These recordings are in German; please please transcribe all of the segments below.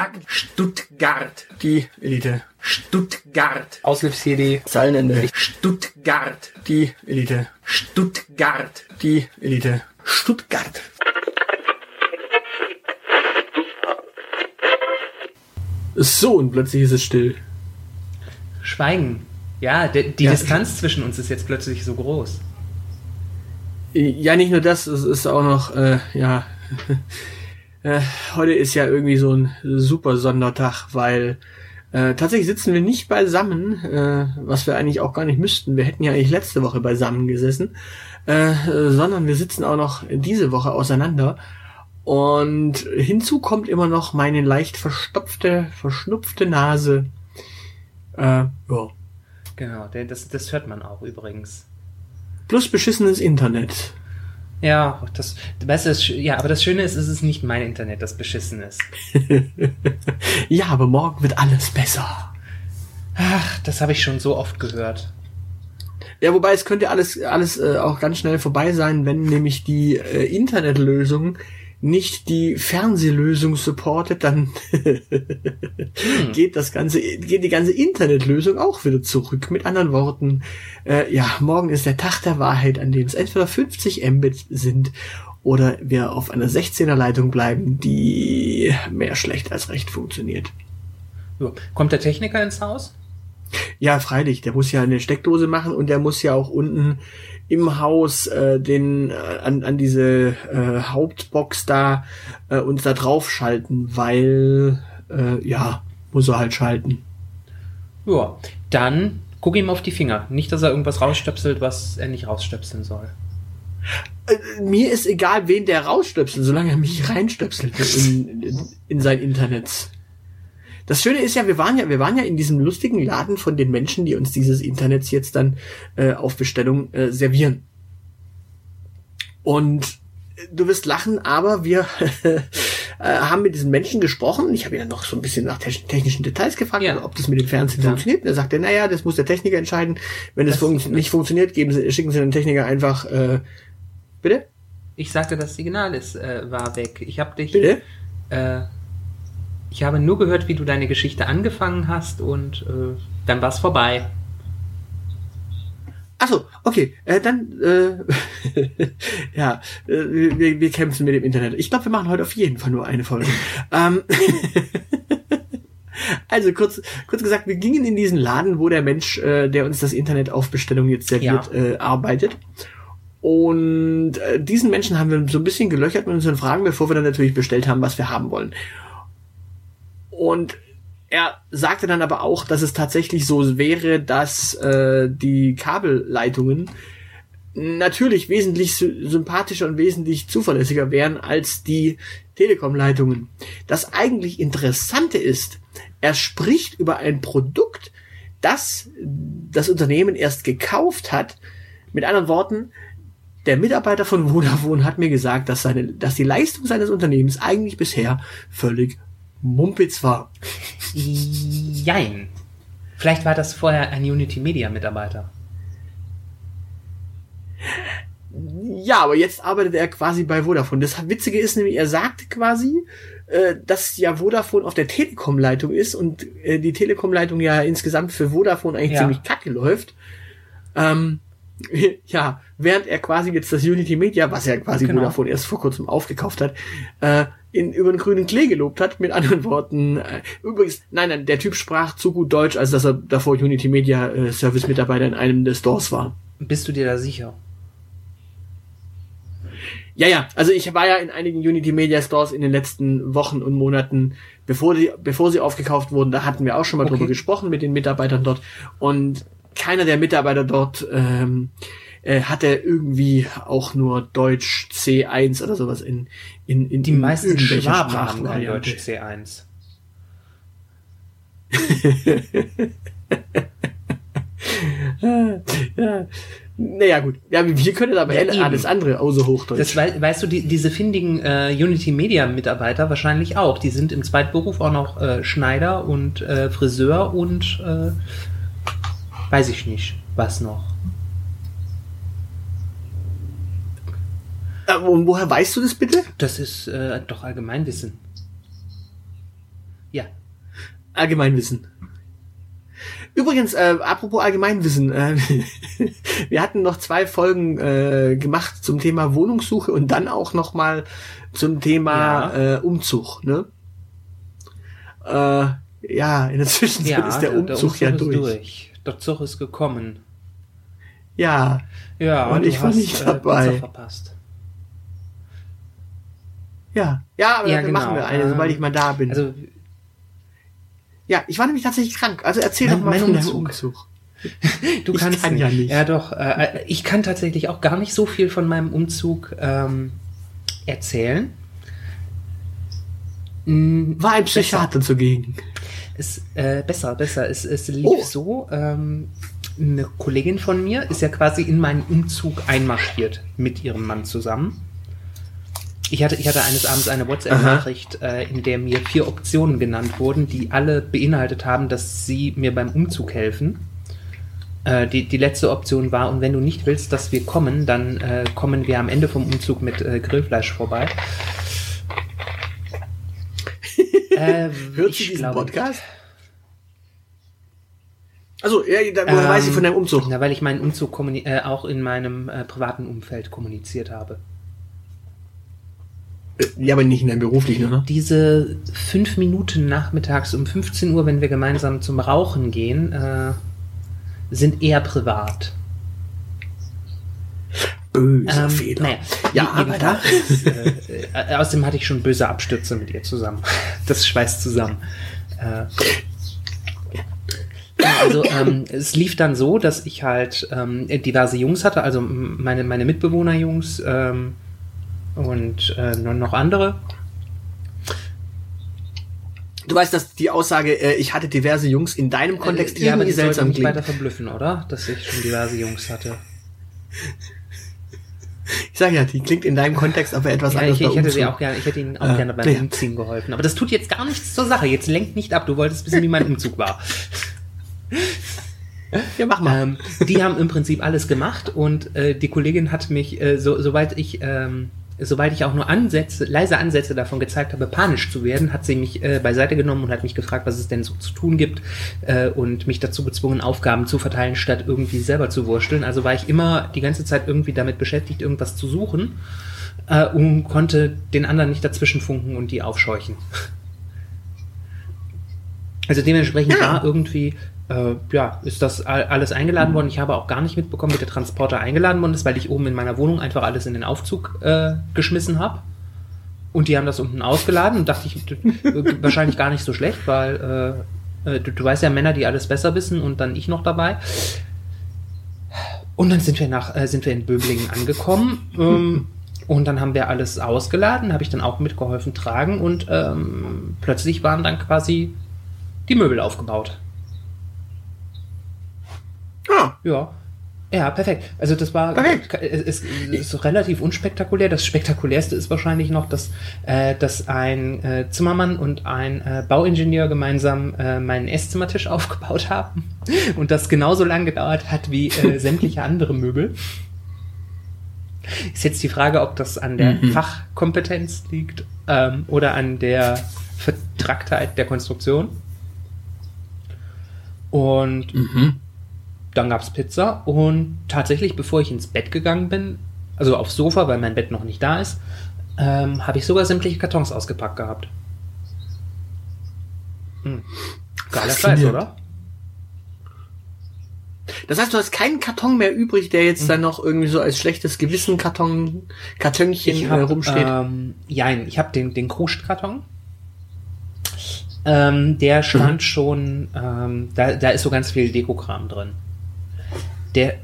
Sag Stuttgart. Die Elite. Stuttgart. Aushilfs-CD. Zeilenende. Stuttgart. Die Elite. Stuttgart. Die Elite. Stuttgart. So, und plötzlich ist es still. Schweigen. Ja, die, die ja. Distanz zwischen uns ist jetzt plötzlich so groß. Ja, nicht nur das, es ist auch noch, äh, ja, äh, heute ist ja irgendwie so ein super Sondertag, weil äh, tatsächlich sitzen wir nicht beisammen, äh, was wir eigentlich auch gar nicht müssten. Wir hätten ja eigentlich letzte Woche beisammen gesessen, äh, sondern wir sitzen auch noch diese Woche auseinander. Und hinzu kommt immer noch meine leicht verstopfte, verschnupfte Nase. Äh, ja. Genau, das, das hört man auch übrigens. Plus beschissenes Internet. Ja, das, weißt du, ja, aber das Schöne ist, es ist nicht mein Internet, das beschissen ist. ja, aber morgen wird alles besser. Ach, das habe ich schon so oft gehört. Ja, wobei es könnte alles, alles äh, auch ganz schnell vorbei sein, wenn nämlich die äh, Internetlösung nicht die Fernsehlösung supportet, dann hm. geht das ganze, geht die ganze Internetlösung auch wieder zurück. Mit anderen Worten, äh, ja, morgen ist der Tag der Wahrheit, an dem es entweder 50 Mbit sind oder wir auf einer 16er Leitung bleiben, die mehr schlecht als recht funktioniert. So. Kommt der Techniker ins Haus? Ja, freilich. Der muss ja eine Steckdose machen und der muss ja auch unten im Haus äh, den äh, an, an diese äh, Hauptbox da äh, uns da drauf schalten, weil äh, ja, muss er halt schalten. Ja, dann guck ihm auf die Finger. Nicht, dass er irgendwas rausstöpselt, was er nicht rausstöpseln soll. Äh, mir ist egal, wen der rausstöpselt, solange er mich reinstöpselt in, in, in sein Internet. Das Schöne ist ja, wir waren ja, wir waren ja in diesem lustigen Laden von den Menschen, die uns dieses Internet jetzt dann äh, auf Bestellung äh, servieren. Und du wirst lachen, aber wir äh, haben mit diesen Menschen gesprochen. Ich habe ihn dann noch so ein bisschen nach technischen Details gefragt, ja. ob das mit dem Fernsehen ja. funktioniert. Und er sagte, naja, das muss der Techniker entscheiden. Wenn es fun nicht funktioniert, geben Sie, schicken Sie den Techniker einfach. Äh, bitte? Ich sagte, das Signal ist äh, war weg. Ich habe dich. Bitte? Äh, ich habe nur gehört, wie du deine Geschichte angefangen hast und äh, dann war es vorbei. Achso, okay, äh, dann äh, ja, äh, wir, wir kämpfen mit dem Internet. Ich glaube, wir machen heute auf jeden Fall nur eine Folge. ähm, also kurz, kurz gesagt, wir gingen in diesen Laden, wo der Mensch, äh, der uns das Internet auf Bestellung jetzt serviert, ja. äh, arbeitet. Und diesen Menschen haben wir so ein bisschen gelöchert mit unseren Fragen, bevor wir dann natürlich bestellt haben, was wir haben wollen. Und er sagte dann aber auch, dass es tatsächlich so wäre, dass äh, die Kabelleitungen natürlich wesentlich sympathischer und wesentlich zuverlässiger wären als die Telekom-Leitungen. Das eigentlich Interessante ist, er spricht über ein Produkt, das das Unternehmen erst gekauft hat. Mit anderen Worten, der Mitarbeiter von Vodafone hat mir gesagt, dass, seine, dass die Leistung seines Unternehmens eigentlich bisher völlig Mumpitz war. Jein. Vielleicht war das vorher ein Unity Media Mitarbeiter. Ja, aber jetzt arbeitet er quasi bei Vodafone. Das Witzige ist nämlich, er sagte quasi, äh, dass ja Vodafone auf der Telekom-Leitung ist und äh, die Telekom-Leitung ja insgesamt für Vodafone eigentlich ja. ziemlich kacke läuft. Ähm, ja, während er quasi jetzt das Unity Media, was er quasi genau. Vodafone erst vor kurzem aufgekauft hat, äh, in, über den grünen Klee gelobt hat, mit anderen Worten. Äh, übrigens, nein, nein, der Typ sprach zu gut Deutsch, als dass er davor Unity Media äh, Service Mitarbeiter in einem der Stores war. Bist du dir da sicher? Ja, ja, also ich war ja in einigen Unity Media Stores in den letzten Wochen und Monaten, bevor die, bevor sie aufgekauft wurden, da hatten wir auch schon mal okay. drüber gesprochen mit den Mitarbeitern dort und keiner der Mitarbeiter dort ähm, äh, hat er irgendwie auch nur Deutsch C1 oder sowas in in in die meisten Schwaben haben kein Deutsch C1. ja, Naja, gut. Ja, wir können aber Ja, alles andere außer Hochdeutsch. Das wei weißt du, die, diese findigen äh, Unity Media Mitarbeiter wahrscheinlich auch. Die sind im Zweitberuf auch noch äh, Schneider und äh, Friseur und äh, weiß ich nicht, was noch. Und woher weißt du das bitte? Das ist äh, doch Allgemeinwissen. Ja. Allgemeinwissen. Übrigens, äh, apropos Allgemeinwissen, äh, wir hatten noch zwei Folgen äh, gemacht zum Thema Wohnungssuche und dann auch noch mal zum Thema äh, Umzug. Ne? Äh, ja, in der Zwischenzeit Ja, ist der Umzug, ja ist durch. durch. Der Zug ist gekommen. Ja, Ja, Und ich war nicht äh, dabei. Pizza verpasst. Ja, ja, aber Ja, dann genau. machen wir eine, sobald Ähm, ich mal da bin. Also ja, ich war nämlich tatsächlich krank. Also erzähl Mein- doch mal mein von deinem Umzug. Umzug. Du Ich kannst kann ja nicht. Ja, doch. Äh, ich kann tatsächlich auch gar nicht so viel von meinem Umzug ähm, erzählen. Mm, War ein Psychiater zugegen. Es, äh, besser, besser. Es, es lief Oh. so. Ähm, eine Kollegin von mir ist ja quasi in meinen Umzug einmarschiert mit ihrem Mann zusammen. Ich hatte, ich hatte eines Abends eine WhatsApp-Nachricht, äh, in der mir vier Optionen genannt wurden, die alle beinhaltet haben, dass sie mir beim Umzug helfen. Äh, die, die letzte Option war, und wenn du nicht willst, dass wir kommen, dann äh, kommen wir am Ende vom Umzug mit äh, Grillfleisch vorbei. äh, Hört sie diesen glaube- Podcast? Also, ja, da, woher weiß ich von deinem Umzug? Na, weil ich meinen Umzug äh, auch in meinem privaten Umfeld kommuniziert habe. Äh, Ja, aber nicht in deinem beruflichen, oder? Diese fünf Minuten nachmittags um 15 Uhr, wenn wir gemeinsam zum Rauchen gehen, äh, sind eher privat. Böser Ähm, Fehler. Naja, Ja, aber da. jedenfalls, äh, äh, außerdem hatte ich schon böse Abstürze mit ihr zusammen. Das schweißt zusammen. Äh, also ähm, es lief dann so, dass ich halt ähm, diverse Jungs hatte, also meine, meine Mitbewohnerjungs ähm, und äh, noch- andere. Du weißt, dass die Aussage, äh, ich hatte diverse Jungs in deinem Kontext Äh, ja, aber irgendwie die sollten seltsam mich klingt. weiter verblüffen, oder? Dass ich schon diverse Jungs hatte. Ich sage ja, die klingt in deinem Kontext aber etwas Ja, anders. ich, ich hätte sie auch gerne, ich hätte ihnen auch Äh, gerne beim ja. Umziehen geholfen. Aber das tut jetzt gar nichts zur Sache. Jetzt lenkt nicht ab. Du wolltest wissen, wie mein Umzug war. Ja, mach mal. Ähm, die haben im Prinzip alles gemacht und äh, die Kollegin hat mich, äh, so, soweit ich, ähm, soweit ich auch nur Ansätze, leise Ansätze davon gezeigt habe, panisch zu werden, hat sie mich äh, beiseite genommen und hat mich gefragt, was es denn so zu tun gibt äh, und mich dazu gezwungen, Aufgaben zu verteilen, statt irgendwie selber zu wursteln. Also war ich immer die ganze Zeit irgendwie damit beschäftigt, irgendwas zu suchen äh, und konnte den anderen nicht dazwischen funken und die aufscheuchen. Also dementsprechend Ja. war irgendwie, äh, ja, ist das all- alles eingeladen worden. Ich habe auch gar nicht mitbekommen, wie der Transporter eingeladen worden ist, weil ich oben in meiner Wohnung einfach alles in den Aufzug äh, geschmissen habe. Und die haben das unten ausgeladen und dachte ich, wahrscheinlich gar nicht so schlecht, weil äh, äh, du, du weißt ja, Männer, die alles besser wissen und dann ich noch dabei. Und dann sind wir nach, äh, sind wir in Böblingen angekommen. Ähm, und dann haben wir alles ausgeladen, habe ich dann auch mitgeholfen tragen und ähm, plötzlich waren dann quasi die Möbel aufgebaut. Ah, Ja. Ja, perfekt. Also das war Perfekt. Es, es ist relativ unspektakulär. Das spektakulärste ist wahrscheinlich noch, dass, äh, dass ein äh, Zimmermann und ein äh, Bauingenieur gemeinsam äh, meinen Esszimmertisch aufgebaut haben und das genauso lang gedauert hat wie äh, sämtliche andere Möbel. Ist jetzt die Frage, ob das an der Mhm. Fachkompetenz liegt ähm, oder an der Vertracktheit der Konstruktion. Und mhm. Dann gab's Pizza und tatsächlich, bevor ich ins Bett gegangen bin, also aufs Sofa, weil mein Bett noch nicht da ist, ähm, habe ich sogar sämtliche Kartons ausgepackt gehabt. Hm. Geiler Scheiß, oder? Das heißt, du hast keinen Karton mehr übrig, der jetzt dann noch irgendwie so als schlechtes Gewissen Karton, Kartönchen Ich äh, hab, rumsteht. Ähm, jein, ich habe den, den Kruscht-Karton. Ähm, der stand schon, ähm, da, da ist so ganz viel Dekokram drin. Der,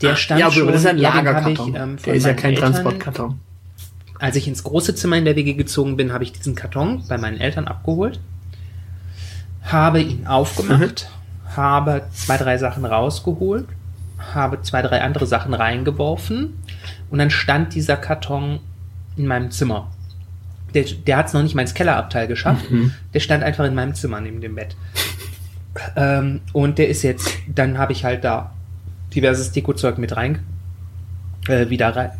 der stand ja, aber schon, das ist ein Lagerkarton. ich, ähm, der ist ja kein Eltern- Transportkarton. als ich ins große Zimmer in der WG gezogen bin, habe ich diesen Karton bei meinen Eltern abgeholt, habe ihn aufgemacht, habe zwei, drei Sachen rausgeholt, habe zwei, drei andere Sachen reingeworfen und dann stand dieser Karton in meinem Zimmer. Der, der hat es noch nicht mal ins Kellerabteil geschafft. Mhm. Der stand einfach in meinem Zimmer neben dem Bett. Ähm, und der ist jetzt, dann habe ich halt da diverses Dekozeug mit rein, äh, wieder rein.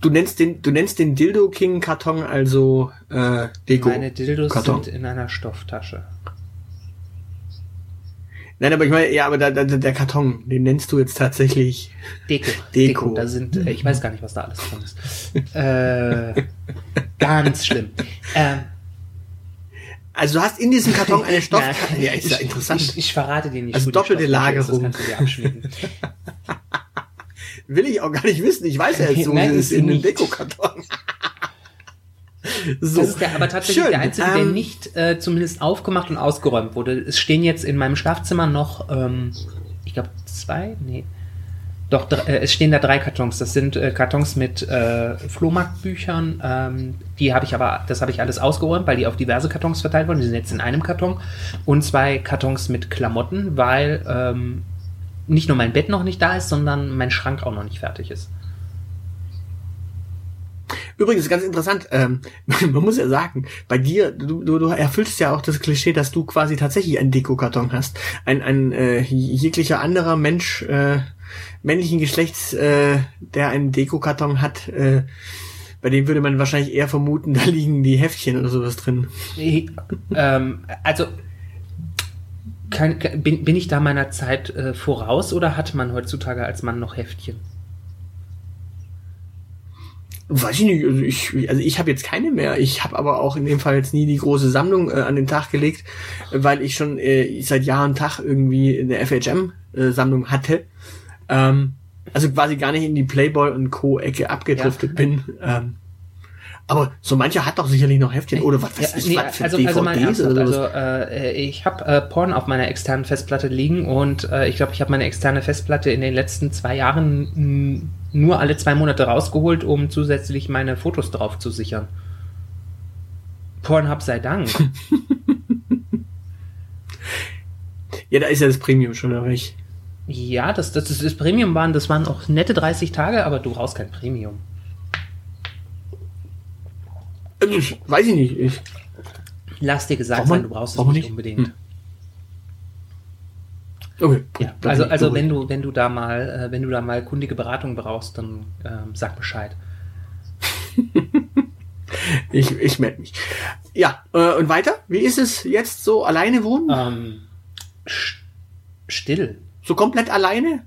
Du nennst den, du nennst den Dildo King Karton also äh, Deko. Meine Dildos Karton. sind in einer Stofftasche. Nein, aber ich meine, ja, aber da, da, der Karton, den nennst du jetzt tatsächlich Deko. Deko. Deko. Da sind, äh, ich weiß gar nicht, was da alles drin ist. äh, ganz schlimm. Ähm, also du hast in diesem Karton eine Stoff. ja, ist ja interessant. Ich, ich, verrate dir nicht. Also doppelte Lagerung. Ist, das kannst du dir Will ich auch gar nicht wissen. Ich weiß ja jetzt so, Nein, ist in einem Dekokarton. So. Das ist der, aber tatsächlich Schön. der einzige, der ähm, nicht äh, zumindest aufgemacht und ausgeräumt wurde. Es stehen jetzt in meinem Schlafzimmer noch, ähm, ich glaube, zwei? Nee. Doch, äh, es stehen da drei Kartons. Das sind äh, Kartons mit äh, Flohmarktbüchern. Ähm, die habe ich aber, das habe ich alles ausgeräumt, weil die auf diverse Kartons verteilt wurden. Die sind jetzt in einem Karton. Und zwei Kartons mit Klamotten, weil ähm, nicht nur mein Bett noch nicht da ist, sondern mein Schrank auch noch nicht fertig ist. Übrigens, ganz interessant, ähm, man muss ja sagen, bei dir, du, du, du erfüllst ja auch das Klischee, dass du quasi tatsächlich einen Dekokarton hast. Ein, ein äh, jeglicher anderer Mensch äh, männlichen Geschlechts, äh, der einen Dekokarton hat, äh, bei dem würde man wahrscheinlich eher vermuten, da liegen die Heftchen oder sowas drin. ähm, also kann, bin, bin ich da meiner Zeit äh, voraus oder hat man heutzutage als Mann noch Heftchen? Weiß ich nicht, also ich, also ich habe jetzt keine mehr. Ich habe aber auch in dem Fall jetzt nie die große Sammlung äh, an den Tag gelegt, weil ich schon äh, seit Jahr und Tag irgendwie eine FHM-Sammlung äh, hatte. Ähm, also quasi gar nicht in die Playboy und Co-Ecke abgedriftet ja. bin. Ähm, aber so mancher hat doch sicherlich noch Heftchen oder was weiß ich, nee, was für also, DVDs also, also äh, ich habe äh, Porn auf meiner externen Festplatte liegen und äh, ich glaube, ich habe meine externe Festplatte in den letzten zwei Jahren nur alle zwei Monate rausgeholt, um zusätzlich meine Fotos drauf zu sichern. Pornhub sei Dank. ja, da ist ja das Premium schon weg. Ja, das, das, das, das Premium waren, das waren auch nette 30 Tage, aber du brauchst kein Premium. Ich, weiß ich nicht. Ich, Lass dir gesagt sein, du brauchst es nicht, nicht, unbedingt. Hm. Okay, ja, also also wenn du wenn du da mal äh, wenn du da mal kundige Beratung brauchst, dann ähm, sag Bescheid. ich ich melde mich. Ja äh, und weiter? Wie ist es jetzt so alleine wohnen? Ähm, still. So komplett alleine?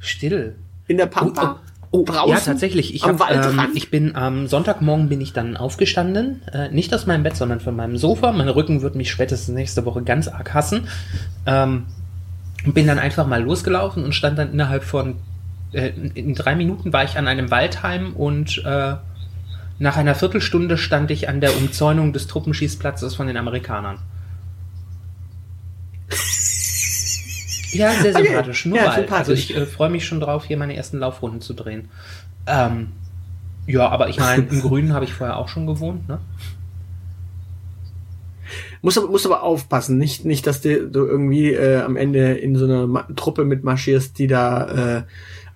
Still. In der Pampa? Oh, oh, oh ja, tatsächlich. Ich, hab, ähm, ich bin am Sonntagmorgen bin ich dann aufgestanden, äh, nicht aus meinem Bett, sondern von meinem Sofa. Mein Rücken wird mich spätestens nächste Woche ganz arg hassen. Ähm, bin dann einfach mal losgelaufen und stand dann innerhalb von äh, in drei Minuten war ich an einem Waldheim und äh, nach einer Viertelstunde stand ich an der Umzäunung des Truppenschießplatzes von den Amerikanern. Ja, sehr sympathisch. Okay. Nur ja, sympathisch. Also ich äh, freue mich schon drauf, hier meine ersten Laufrunden zu drehen. Ähm, ja, aber ich meine, im Grünen habe ich vorher auch schon gewohnt, ne? Muss aber, muss aber aufpassen, nicht, nicht, dass du, du irgendwie äh, am Ende in so eine Ma Truppe mitmarschierst, die da äh,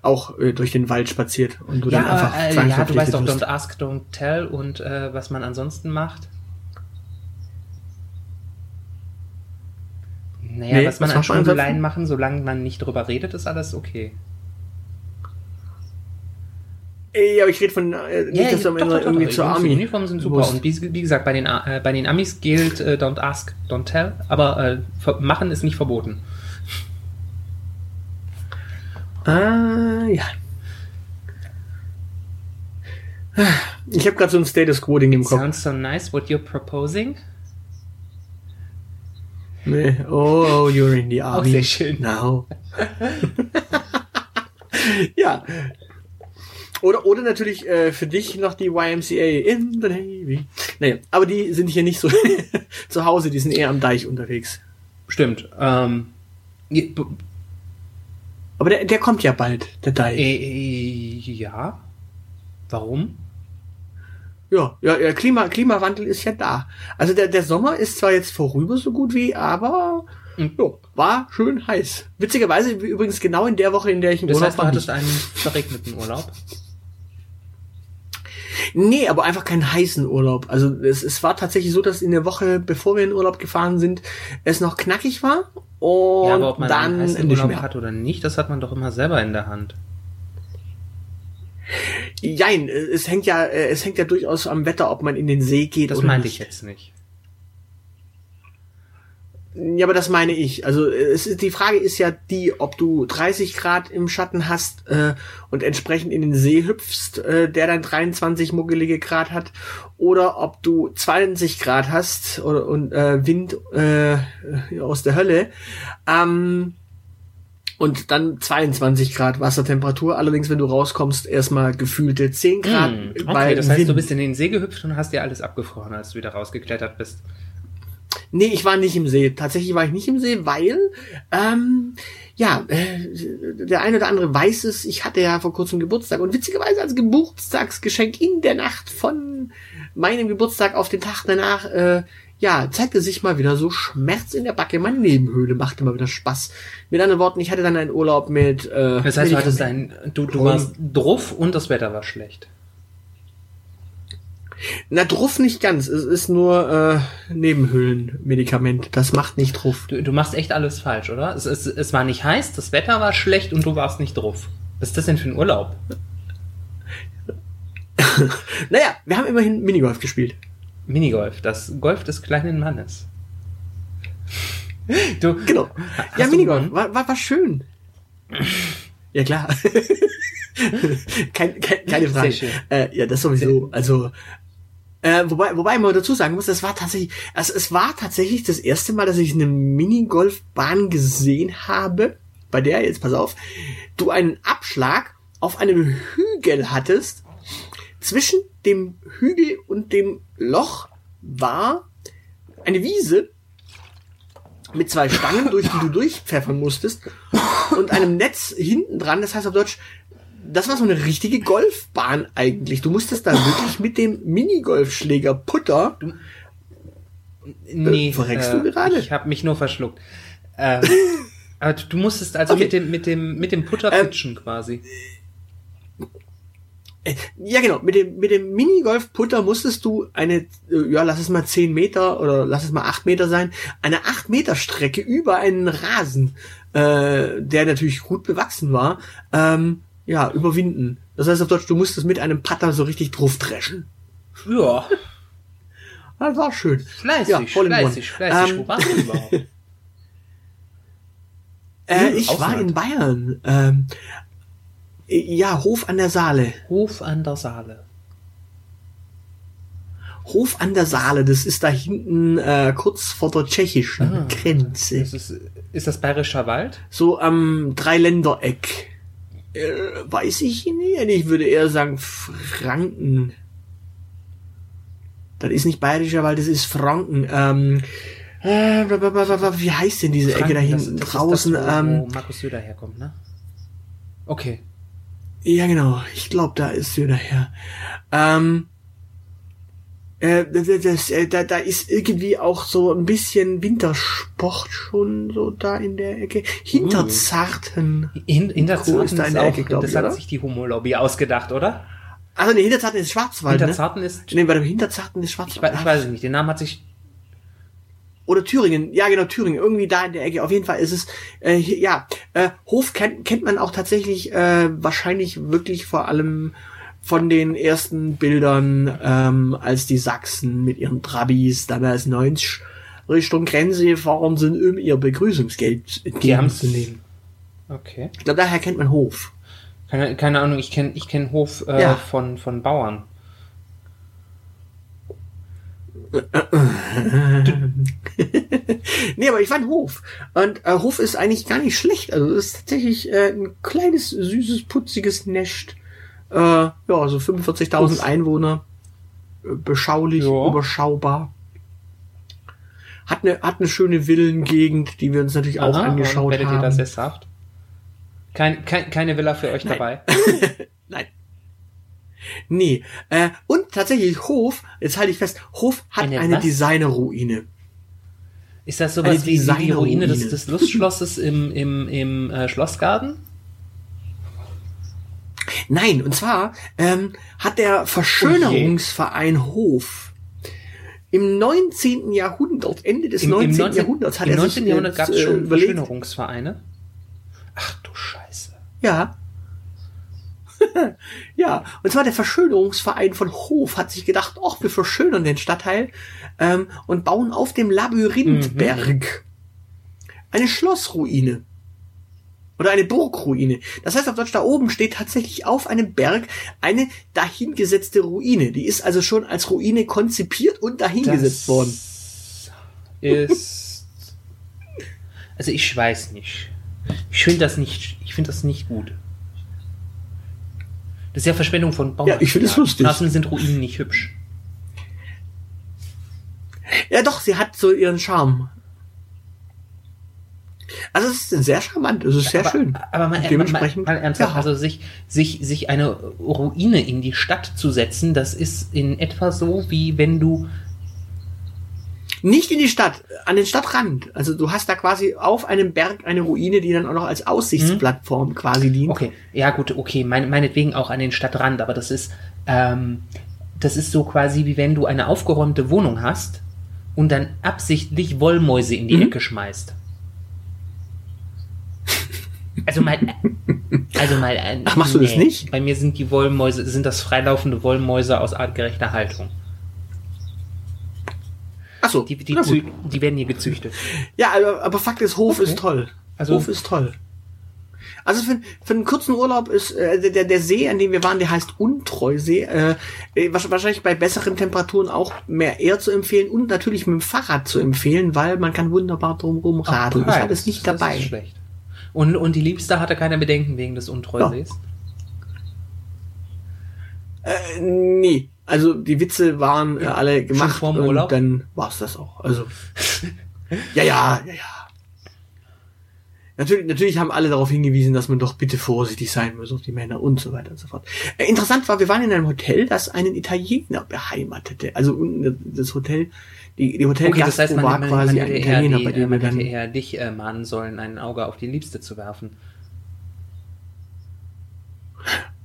auch äh, durch den Wald spaziert und du ja, dann einfach äh, Ja, du weißt doch, don't ask, don't tell und äh, was man ansonsten macht. Naja, nee, was man was an Schmuggeleien machen, solange man nicht drüber redet, ist alles okay. Ja, aber ich rede von äh, nicht, ja, dass am Ende irgendwie zur Army. Die Uniformen sind super. Und wie, wie, gesagt, bei den, äh, bei den Amis gilt äh, Don't ask, don't tell. Aber äh, machen ist nicht verboten. Ah, ja. Ich habe gerade so ein Status Quo-Ding im Kopf. Sounds so nice what you're proposing. Nee. Oh, you're in the army. Auch sehr schön. Now. ja, oder, oder natürlich äh, für dich noch die YMCA in the Navy. Naja, aber die sind hier nicht so zu Hause, die sind eher am Deich unterwegs. Stimmt. Ähm, aber der, der kommt ja bald, der Deich. Äh, ja. Warum? Ja, ja, ja Klima, Klimawandel ist ja da. Also der, der Sommer ist zwar jetzt vorüber so gut wie, aber Mhm. Jo, war schön heiß. Witzigerweise übrigens genau in der Woche, in der ich im das Urlaub heißt, du war. hattest einen verregneten Urlaub. Nee, aber einfach keinen heißen Urlaub. Also es, es war tatsächlich so, dass in der Woche, bevor wir in Urlaub gefahren sind, es noch knackig war und ja, aber ob man dann einen heißen Urlaub hat oder nicht, das hat man doch immer selber in der Hand. Jein, es hängt ja, äh, es hängt ja durchaus am Wetter, ob man in den See geht Das meinte ich jetzt nicht. Ja, aber das meine ich. Also es ist, die Frage ist ja die, ob du 30 Grad im Schatten hast äh, und entsprechend in den See hüpfst, äh, der dann 23 muggelige Grad hat, oder ob du 20 Grad hast oder, und äh, Wind äh, aus der Hölle. Ähm, und dann 22 Grad Wassertemperatur. Allerdings, wenn du rauskommst, erstmal gefühlte 10 Grad. Hm, okay, das heißt, Wind. du bist in den See gehüpft und hast dir alles abgefroren, als du wieder rausgeklettert bist. Nee, ich war nicht im See. Tatsächlich war ich nicht im See, weil, ähm, ja, äh, der eine oder andere weiß es, ich hatte ja vor kurzem Geburtstag und witzigerweise als Geburtstagsgeschenk in der Nacht von meinem Geburtstag auf den Tag danach, äh, ja, zeigte sich mal wieder so Schmerz in der Backe. Meine Nebenhöhle machte mal wieder Spaß. Mit anderen Worten, ich hatte dann einen Urlaub mit, äh, Das heißt, du hattest Medikamenten. ein, du, du warst druff und das Wetter war schlecht. Na, Druff nicht ganz. Es ist nur äh, Nebenhöhlenmedikament. Das macht nicht Druff. Du, du machst echt alles falsch, oder? Es, es, es war nicht heiß, das Wetter war schlecht und du warst nicht druff. Was ist das denn für ein Urlaub? Naja, wir haben immerhin Minigolf gespielt. Minigolf, das Golf des kleinen Mannes. Du, Genau. Ja, Minigolf. War, war, war schön. Ja, klar. kein, kein, keine Frage. Äh, ja, das sowieso. Also, äh, wobei, wobei man dazu sagen muss, das war tatsächlich, also es war tatsächlich das erste Mal, dass ich eine Minigolfbahn gesehen habe, bei der, jetzt pass auf, du einen Abschlag auf einem Hügel hattest. Zwischen dem Hügel und dem Loch war eine Wiese mit zwei Stangen, durch die du durchpfeffern musstest und einem Netz hinten dran. Das heißt auf Deutsch, das war so eine richtige Golfbahn eigentlich. Du musstest da wirklich mit dem Minigolfschläger Putter. nee, Äh, verreckst du gerade? Ich habe mich nur verschluckt. Ähm, aber du musstest also Okay. mit dem mit dem mit dem Putter Ähm, pitchen quasi. Äh, ja genau, mit dem mit dem Minigolf-Putter musstest du eine, äh, ja lass es mal 10 Meter oder lass es mal 8 Meter sein, eine 8 Meter Strecke über einen Rasen, äh, der natürlich gut bewachsen war, ähm, ja überwinden. Das heißt auf Deutsch, du musstest mit einem Putter so richtig drauf dreschen. Ja, Das war schön. fleißig, Ja, voll fleißig, fleißig. Ähm, Wo warst du überhaupt? Äh, ich war Ausland. in Bayern. Ähm, äh, ja, Hof an der Saale. Hof an der Saale. Hof an der Saale, das ist da hinten äh, kurz vor der tschechischen Ah. Grenze. Das ist, ist das Bayerischer Wald? So am Dreiländereck. Äh, weiß ich nicht. Ich würde eher sagen Franken. Das ist nicht bayerischer Wald, das ist Franken. Ähm, äh, wie heißt denn diese Ecke da Franken, das- hinten das ist draußen? Das, wo, ähm, wo Markus Söder herkommt, ne? Okay. Ja, genau. Ich glaube, da ist sie daher. Ähm, äh, das, das, äh, da, da ist irgendwie auch so ein bisschen Wintersport schon so da in der Ecke. Hinterzarten. In, in der Cool, ist da in der Ecke, glaub das ich, hat oder? sich die Homo-Lobby ausgedacht, oder? Also nee, Hinterzarten ist Schwarzwald, Hinter ne? Ist, Nee, bei dem Hinterzarten ist ich, Schwarzwald. weiß- ich weiß es nicht, den Namen hat sich, Oder Thüringen. Ja, genau, Thüringen. Irgendwie da in der Ecke. Auf jeden Fall ist es, äh, hier, ja, äh, Hof kennt, kennt man auch tatsächlich äh, wahrscheinlich wirklich vor allem von den ersten Bildern, ähm, als die Sachsen mit ihren Trabis damals 90 Richtung Grenze gefahren sind, um ihr Begrüßungsgeld die haben entgegenzunehmen. okay. Ich glaube, daher kennt man Hof. Keine, keine Ahnung, ich kenne ich kenn Hof äh, Ja. von, von Bauern. Nee, aber ich fand Hof. Und äh, Hof ist eigentlich gar nicht schlecht. Also es ist tatsächlich äh, ein kleines, süßes, putziges Nest. Äh, ja, so 45.000 Uff. Einwohner. Äh, beschaulich, Ja. überschaubar. Hat eine, hat eine schöne Villengegend, die wir uns natürlich auch Aha, angeschaut und werdet ihr da haben. sesshaft? Kein, kein, keine Villa für euch Nein. dabei? Nein. Nee. Äh, und tatsächlich Hof, jetzt halte ich fest, Hof hat Eine eine? Designerruine. Ist das sowas wie, wie die Ruine des, des Lustschlosses im, im, im äh, Schlossgarten? Nein, und zwar ähm, hat der Verschönerungsverein okay. Hof im 19. Jahrhundert, Ende des Im, 19. Im 19. Jahrhunderts hat Im er 19. sich Jahrhundert gab es schon äh, überlegt, Verschönerungsvereine. Ach du Scheiße. Ja. ja, und zwar der Verschönerungsverein von Hof hat sich gedacht, ach, wir verschönern den Stadtteil ähm, und bauen auf dem Labyrinthberg mhm. eine Schlossruine. Oder eine Burgruine. Das heißt auf Deutsch, da oben steht tatsächlich auf einem Berg eine dahingesetzte Ruine. Die ist also schon als Ruine konzipiert und dahingesetzt worden. Ist. Also ich weiß nicht. Ich finde das nicht, ich finde das nicht gut. Das ist ja Verschwendung von Bauern. Ja, ich finde es lustig. Außerdem sind Ruinen nicht hübsch. Ja, doch, sie hat so ihren Charme. Also es ist sehr charmant, es ist sehr aber, schön. Aber mal, dementsprechend, mal, mal ernsthaft, ja. also sich, sich, sich eine Ruine in die Stadt zu setzen, das ist in etwa so, wie wenn du nicht in die Stadt, an den Stadtrand. Also du hast da quasi auf einem Berg eine Ruine, die dann auch noch als Aussichtsplattform mhm. quasi dient. Okay, ja gut, okay, mein, meinetwegen auch an den Stadtrand, aber das ist, ähm, das ist so quasi wie wenn du eine aufgeräumte Wohnung hast und dann absichtlich Wollmäuse in die mhm. Ecke schmeißt. Also mal, also mal. Äh, Ach, machst nee. du das nicht? Bei mir sind die Wollmäuse, sind das freilaufende Wollmäuse aus artgerechter Haltung. Achso, die, die, die, die, werden hier gezüchtet. Ja, aber, aber Fakt ist, Hof okay. ist toll. Also, Hof ist toll. Also für, für einen kurzen Urlaub ist äh, der, der See, an dem wir waren, der heißt Untreusee. Äh, wahrscheinlich bei besseren Temperaturen auch mehr eher zu empfehlen und natürlich mit dem Fahrrad zu empfehlen, weil man kann wunderbar drumherum radeln. Ich hatte es nicht das dabei. Ist schlecht. Und, und die Liebste hatte keine Bedenken wegen des Untreusees? Ja. Äh, nee. Also die Witze waren äh, alle gemacht vorm Urlaub? und dann war's das auch. Also ja, ja, ja, ja. Natürlich, natürlich haben alle darauf hingewiesen, dass man doch bitte vorsichtig sein muss auf die Männer und so weiter und so fort. Äh, interessant war, wir waren in einem Hotel, das einen Italiener beheimatete. Also das Hotel, die, die Hotel okay, das heißt, man, war man, quasi man ein Italiener, die, bei dem man hätte eher dich äh, mahnen sollen, ein Auge auf die Liebste zu werfen.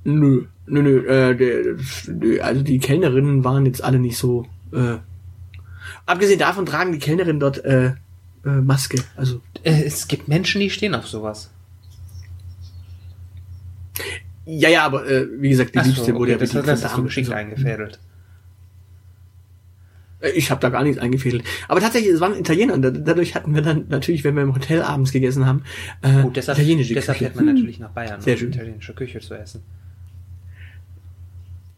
Nö, nö, nö, äh, der, also die Kellnerinnen waren jetzt alle nicht so. Äh, abgesehen davon tragen die Kellnerinnen dort äh, äh, Maske. Also äh, es gibt Menschen, die stehen auf sowas. Ja, ja, aber äh, wie gesagt, die Ach Liebste so, okay, wurde ja das, das hast du geschickt so. eingefädelt. Äh, ich habe da gar nichts eingefädelt. Aber tatsächlich, es waren Italiener und dadurch hatten wir dann natürlich, wenn wir im Hotel abends gegessen haben, äh, Gut, deshalb, italienische deshalb Küche. fährt man natürlich nach Bayern, Sehr um schön. italienische Küche zu essen.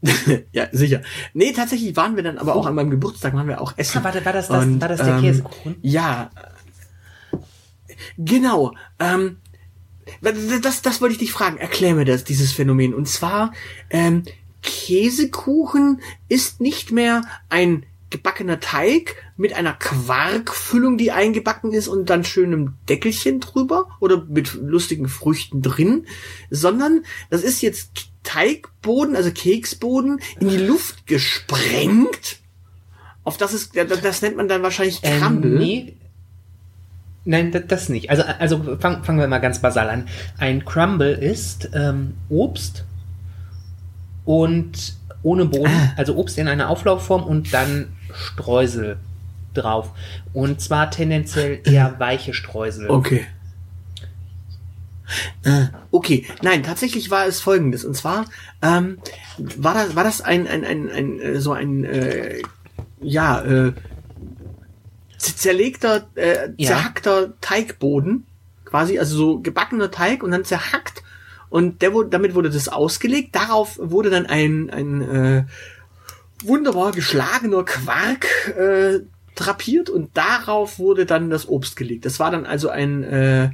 ja, sicher. Nee, tatsächlich waren wir dann aber auch an meinem Geburtstag, waren wir auch essen. Ah, warte, war das, das, und, war das der ähm, Käsekuchen? Ja. Genau. Ähm, das, das wollte ich dich fragen. Erklär mir das, dieses Phänomen. Und zwar, ähm, Käsekuchen ist nicht mehr ein gebackener Teig mit einer Quarkfüllung, die eingebacken ist und dann schönem Deckelchen drüber oder mit lustigen Früchten drin, sondern das ist jetzt Teigboden, also Keksboden, in die Luft gesprengt. Auf das ist, das, nennt man dann wahrscheinlich Crumble. Ähm, nee. Nein, das nicht. Also, also fang, fangen wir mal ganz basal an. Ein Crumble ist ähm, Obst und ohne Boden, ah. also Obst in einer Auflaufform und dann Streusel drauf. Und zwar tendenziell eher weiche Streusel. Okay. Äh, okay, nein, tatsächlich war es folgendes. Und zwar ähm, war das, war das ein, ein, ein, ein äh, so ein äh, ja, äh, zerlegter, äh, ja. zerhackter Teigboden, quasi, also so gebackener Teig und dann zerhackt. Und der wurde, damit wurde das ausgelegt. Darauf wurde dann ein, ein äh, wunderbar geschlagener Quark äh, drapiert und darauf wurde dann das Obst gelegt. Das war dann also ein äh,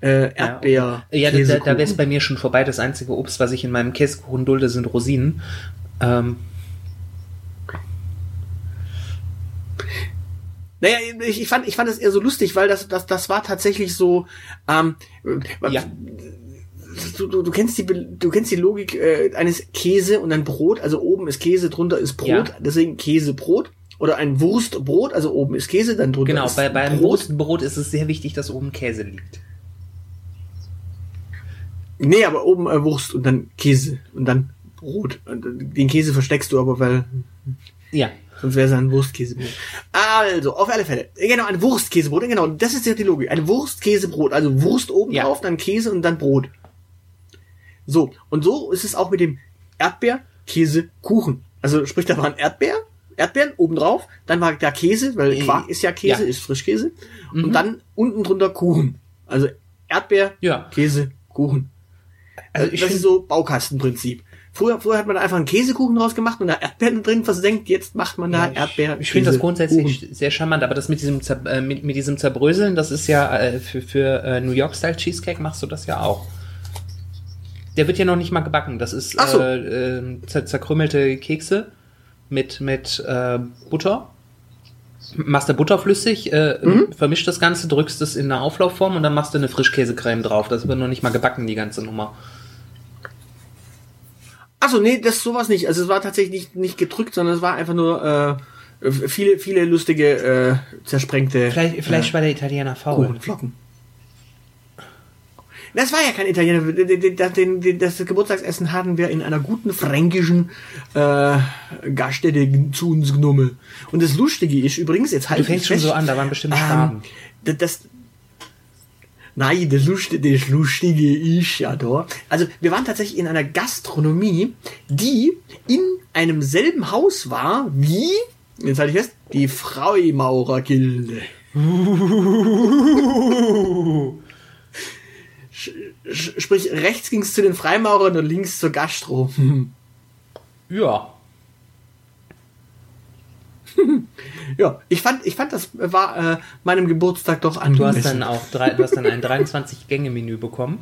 äh, Erdbeer. Ja, ja da, da wäre es bei mir schon vorbei. Das einzige Obst, was ich in meinem Käsekuchen dulde, sind Rosinen. Ähm. Naja, ich, ich fand, ich fand es eher so lustig, weil das, das, das war tatsächlich so, ähm, ja. Du, du, du kennst die du kennst die Logik äh, eines Käse und dann Brot, also oben ist Käse, drunter ist Brot, ja. deswegen Käsebrot. Oder ein Wurstbrot, also oben ist Käse, dann drunter Genau, ist bei, beim Brot. Wurstbrot ist es sehr wichtig, dass oben Käse liegt. Nee, aber oben äh, Wurst und dann Käse und dann Brot. Und, äh, den Käse versteckst du aber, weil Ja. sonst wäre es ein Wurstkäsebrot. Also, auf alle Fälle. Genau, ein Wurstkäsebrot, genau, das ist ja die Logik. Ein Wurstkäsebrot, also Wurst oben Ja. drauf, dann Käse und dann Brot. So, und so ist es auch mit dem Erdbeer, Käse, Kuchen. Also sprich, da waren Erdbeer, Erdbeeren oben drauf, dann war da Käse, weil Quark ist ja Käse, ja. ist Frischkäse. Mhm. Und dann unten drunter Kuchen. Also Erdbeer, Ja. Käse, Kuchen. Also ich das ist so Baukastenprinzip. Früher, früher hat man da einfach einen Käsekuchen draus gemacht und da Erdbeeren drin versenkt. Jetzt macht man da Ja, ich- Erdbeer. ich finde das grundsätzlich sehr charmant, aber das mit diesem, Zer äh, mit, mit diesem Zerbröseln, das ist ja äh, für, für äh, New York Style Cheesecake machst du das ja auch. Der wird ja noch nicht mal gebacken. Das ist so. äh, äh, zer zerkrümmelte Kekse mit mit äh, Butter. Machst du Butter flüssig, äh, Mhm. vermischt das Ganze, drückst es in eine Auflaufform und dann machst du eine Frischkäsecreme drauf. Das wird noch nicht mal gebacken, die ganze Nummer. Achso, nee, das sowas nicht. Also es war tatsächlich nicht, nicht gedrückt, sondern es war einfach nur äh, viele, viele lustige, äh, zersprengte Vielleicht, vielleicht äh, war der Italiener faul. Kuchenflocken. Das war ja kein Italiener. Den- den- Das Geburtstagsessen hatten wir in einer guten fränkischen äh, Gaststätte zu uns genommen. Und das Lustige ist übrigens, jetzt halt Du fängst schon so an, da waren bestimmt Schwaben. das, das Nein, das Lustige, das Lustige ist ja da. Also, wir waren tatsächlich in einer Gastronomie, die in einem selben Haus war wie, jetzt halte ich fest, die Freimaurergilde. Sprich, rechts ging es zu den Freimaurern und links zur Gastro. Ja. ja, ich fand, ich fand, das war äh, meinem Geburtstag doch Du angemessen. hast dann auch drei, du hast dann ein 23-Gänge-Menü bekommen.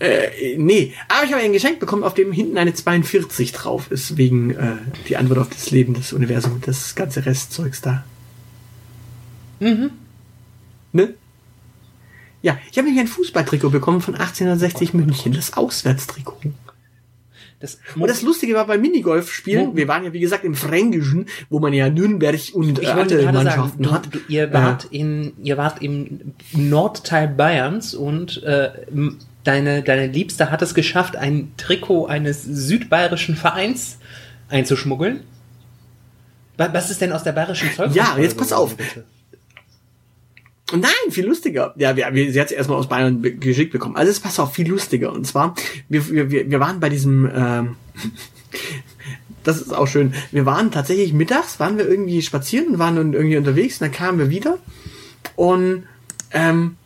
Äh, nee, aber ich habe ein Geschenk bekommen, auf dem hinten eine 42 drauf ist, wegen äh, die Antwort auf das Leben, das Universum, das ganze Restzeugs da. Mhm. Ne? Ja, ich habe nämlich ein Fußballtrikot bekommen von 1860 München, das Auswärtstrikot. Das, Und das Lustige war bei Minigolf-Spielen, wir waren ja wie gesagt im Fränkischen, wo man ja Nürnberg und äh, ich andere sagen, Mannschaften du, hat. du, ihr, wart in, ihr wart im Nordteil Bayerns und äh, deine, deine Liebste hat es geschafft, ein Trikot eines südbayerischen Vereins einzuschmuggeln. Wa- Was ist denn aus der bayerischen Zollkontrolle Ja, jetzt pass auf. bitte? Nein, viel lustiger. Ja, wir, wir, sie hat es erstmal aus Bayern be- geschickt bekommen. Also es passt auf, viel lustiger. Und zwar, wir, wir, wir waren bei diesem, ähm, das ist auch schön. Wir waren tatsächlich mittags, waren wir irgendwie spazieren und waren irgendwie unterwegs und dann kamen wir wieder und ähm,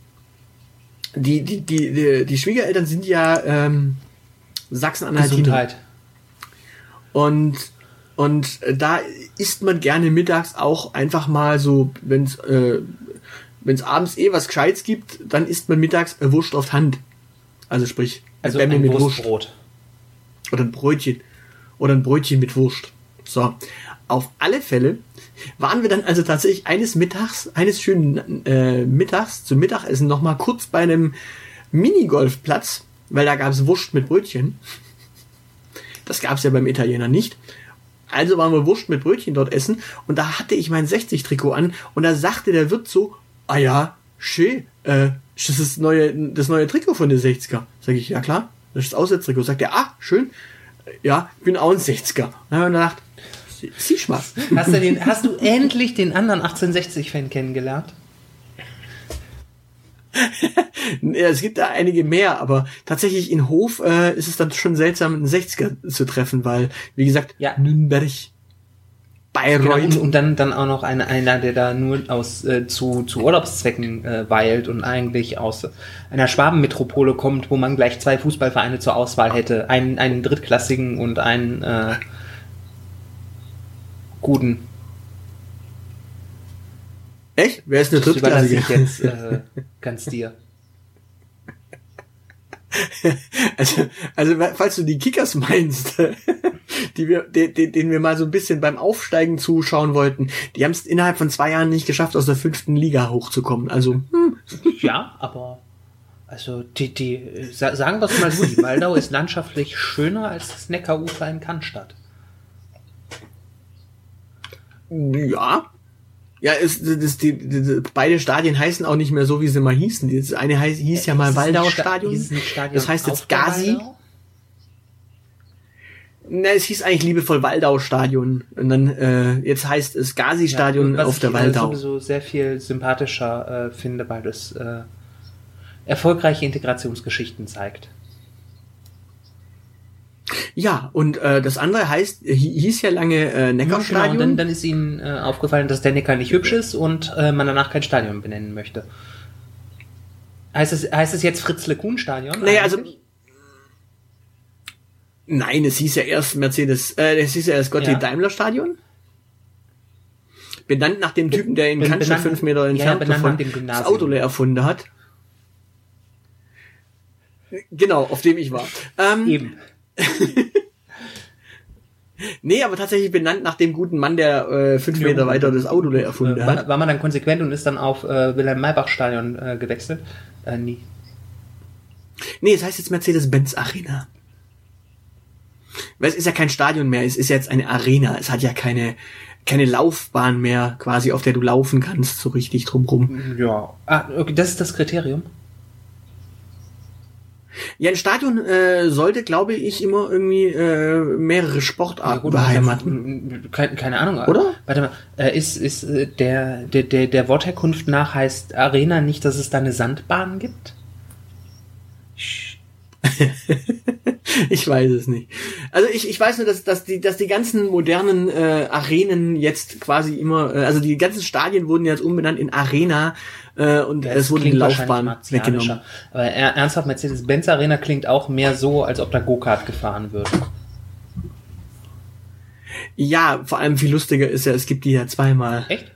die, die, die, die, die Schwiegereltern sind ja ähm, Sachsen-Anhaltiner. Gesundheit. Und, und äh, da isst man gerne mittags auch einfach mal so, wenn es äh, wenn's abends eh was Gescheites gibt, dann isst man mittags äh, Wurst auf Hand. Also sprich, Also ein mit Wurst. Wurstbrot. Oder ein Brötchen. Oder ein Brötchen mit Wurst. So. Auf alle Fälle waren wir dann also tatsächlich eines Mittags, eines schönen äh, Mittags zum Mittagessen nochmal kurz bei einem Minigolfplatz, weil da gab es Wurst mit Brötchen. Das gab es ja beim Italiener nicht. Also waren wir Wurst mit Brötchen dort essen und da hatte ich mein 60-Trikot an und da sagte der Wirt so, ah ja, schön, äh, das ist das neue, das neue Trikot von der 60er. Sag ich, ja klar, das ist das Auswärtstrikot. Sagt er, ah, schön, ja, ich bin auch ein 60er. Dann haben wir gedacht, sie- sieh mal. Hast du, den, hast du endlich den anderen 1860-Fan kennengelernt? Ja, es gibt da einige mehr, aber tatsächlich in Hof äh, ist es dann schon seltsam, einen 60er zu treffen, weil, wie gesagt, Ja. Nürnberg, Genau, Bayreuth, und, und dann, dann auch noch einer, einer der da nur aus äh, zu, zu Urlaubszwecken äh, weilt und eigentlich aus einer Schwabenmetropole kommt, wo man gleich zwei Fußballvereine zur Auswahl hätte. Einen, einen drittklassigen und einen äh, guten. Echt? Wer ist eine Das überlasse ich Drittklassige? jetzt äh, ganz dir. Also, also, falls du die Kickers meinst, die wir, den, den, wir mal so ein bisschen beim Aufsteigen zuschauen wollten, die haben es innerhalb von zwei Jahren nicht geschafft, aus der fünften Liga hochzukommen. Also, hm, Ja, aber also die, die sa- sagen wir es mal so, die Waldau ist landschaftlich schöner als das Neckarufer in Cannstatt. Ja. Ja, es, das, die, die, beide Stadien heißen auch nicht mehr so, wie sie mal hießen. Das eine heißt, hieß ja mal Waldau-Stadion. Das heißt jetzt Gazi. Na, es hieß eigentlich liebevoll Waldau-Stadion. Und dann, äh, jetzt heißt es Gazi-Stadion ja, auf der Waldau. Was ich sowieso sehr viel sympathischer äh, finde, weil das äh, erfolgreiche Integrationsgeschichten zeigt. Ja, und äh, das andere heißt, hieß ja lange äh, Neckarstadion. Genau, und dann, dann ist ihnen äh, aufgefallen, dass der Neckar nicht hübsch ist und äh, man danach kein Stadion benennen möchte. Heißt es, heißt es jetzt Fritz-Le-Kuhn-Stadion? Naja, also Nein, es hieß ja erst Mercedes, äh, es hieß ja erst Gottlieb ja. Daimler Stadion. Benannt nach dem Typen, der in Cannstatt fünf Meter entfernt ja, davon das Auto erfunden hat. Genau, auf dem ich war. Ähm, Eben. nee, aber tatsächlich benannt nach dem guten Mann, der äh, fünf Meter ja, weiter das Auto leer erfunden äh, hat. War man dann konsequent und ist dann auf äh, Wilhelm-Maybach-Stadion äh, gewechselt? Äh, nie. Nee, es heißt jetzt Mercedes-Benz Arena. Weil es ist ja kein Stadion mehr, es ist jetzt eine Arena. Es hat ja keine, keine Laufbahn mehr, quasi, auf der du laufen kannst, so richtig drumrum. Ja. Ah, okay, das ist das Kriterium. Ja, ein Stadion äh, sollte, glaube ich, immer irgendwie äh, mehrere Sportarten ja, beheimaten. Keine, keine Ahnung. Oder? Warte mal, äh, ist, ist äh, der, der, der, der Wortherkunft nach heißt Arena nicht, dass es da eine Sandbahn gibt? ich weiß es nicht. Also ich, ich weiß nur, dass, dass, die, dass die ganzen modernen äh, Arenen jetzt quasi immer, äh, also die ganzen Stadien wurden jetzt umbenannt in Arena äh, und ja, es wurde die Laufbahn weggenommen. Aber ernsthaft, Mercedes-Benz Arena klingt auch mehr so, als ob da Go-Kart gefahren wird. Ja, vor allem viel lustiger ist ja, es gibt die ja zweimal. Echt?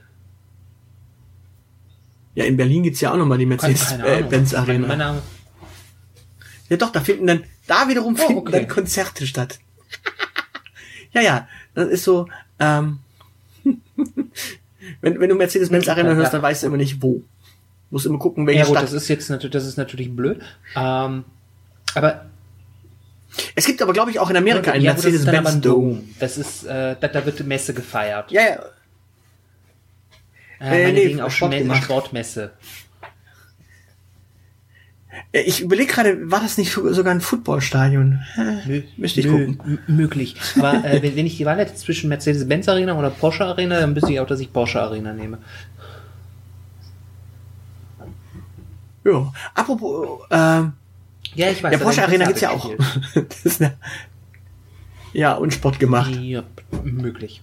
Ja, in Berlin gibt's ja auch nochmal die Mercedes-Benz äh, Arena. Meine, ja doch, da finden dann, da wiederum oh, finden okay. dann Konzerte statt. ja, ja, das ist so, ähm, wenn, wenn du Mercedes-Benz Arena hörst, dann weißt du immer nicht wo. Muss immer gucken, welche ja, gut, Stadt. das ist jetzt natürlich, das ist natürlich blöd. Ähm, aber es gibt aber, glaube ich, auch in Amerika einen ja, Mercedes-Benz Dome. Das ist, äh, da, da wird Messe gefeiert. Ja, ja. Äh, äh nee, auch Sport Sportmesse. Äh, ich überlege gerade, war das nicht sogar ein Footballstadion? Nö, Müsste ich nö, gucken. Möglich. Aber äh, wenn, wenn ich die Wahl hätte zwischen Mercedes-Benz Arena oder Porsche Arena, dann wüsste ich auch, dass ich Porsche Arena nehme. Ja. Apropos, äh, ja, ich weiß. Der Porsche Arena gibt's ja auch. eine, ja, und Sport gemacht. Ja, möglich.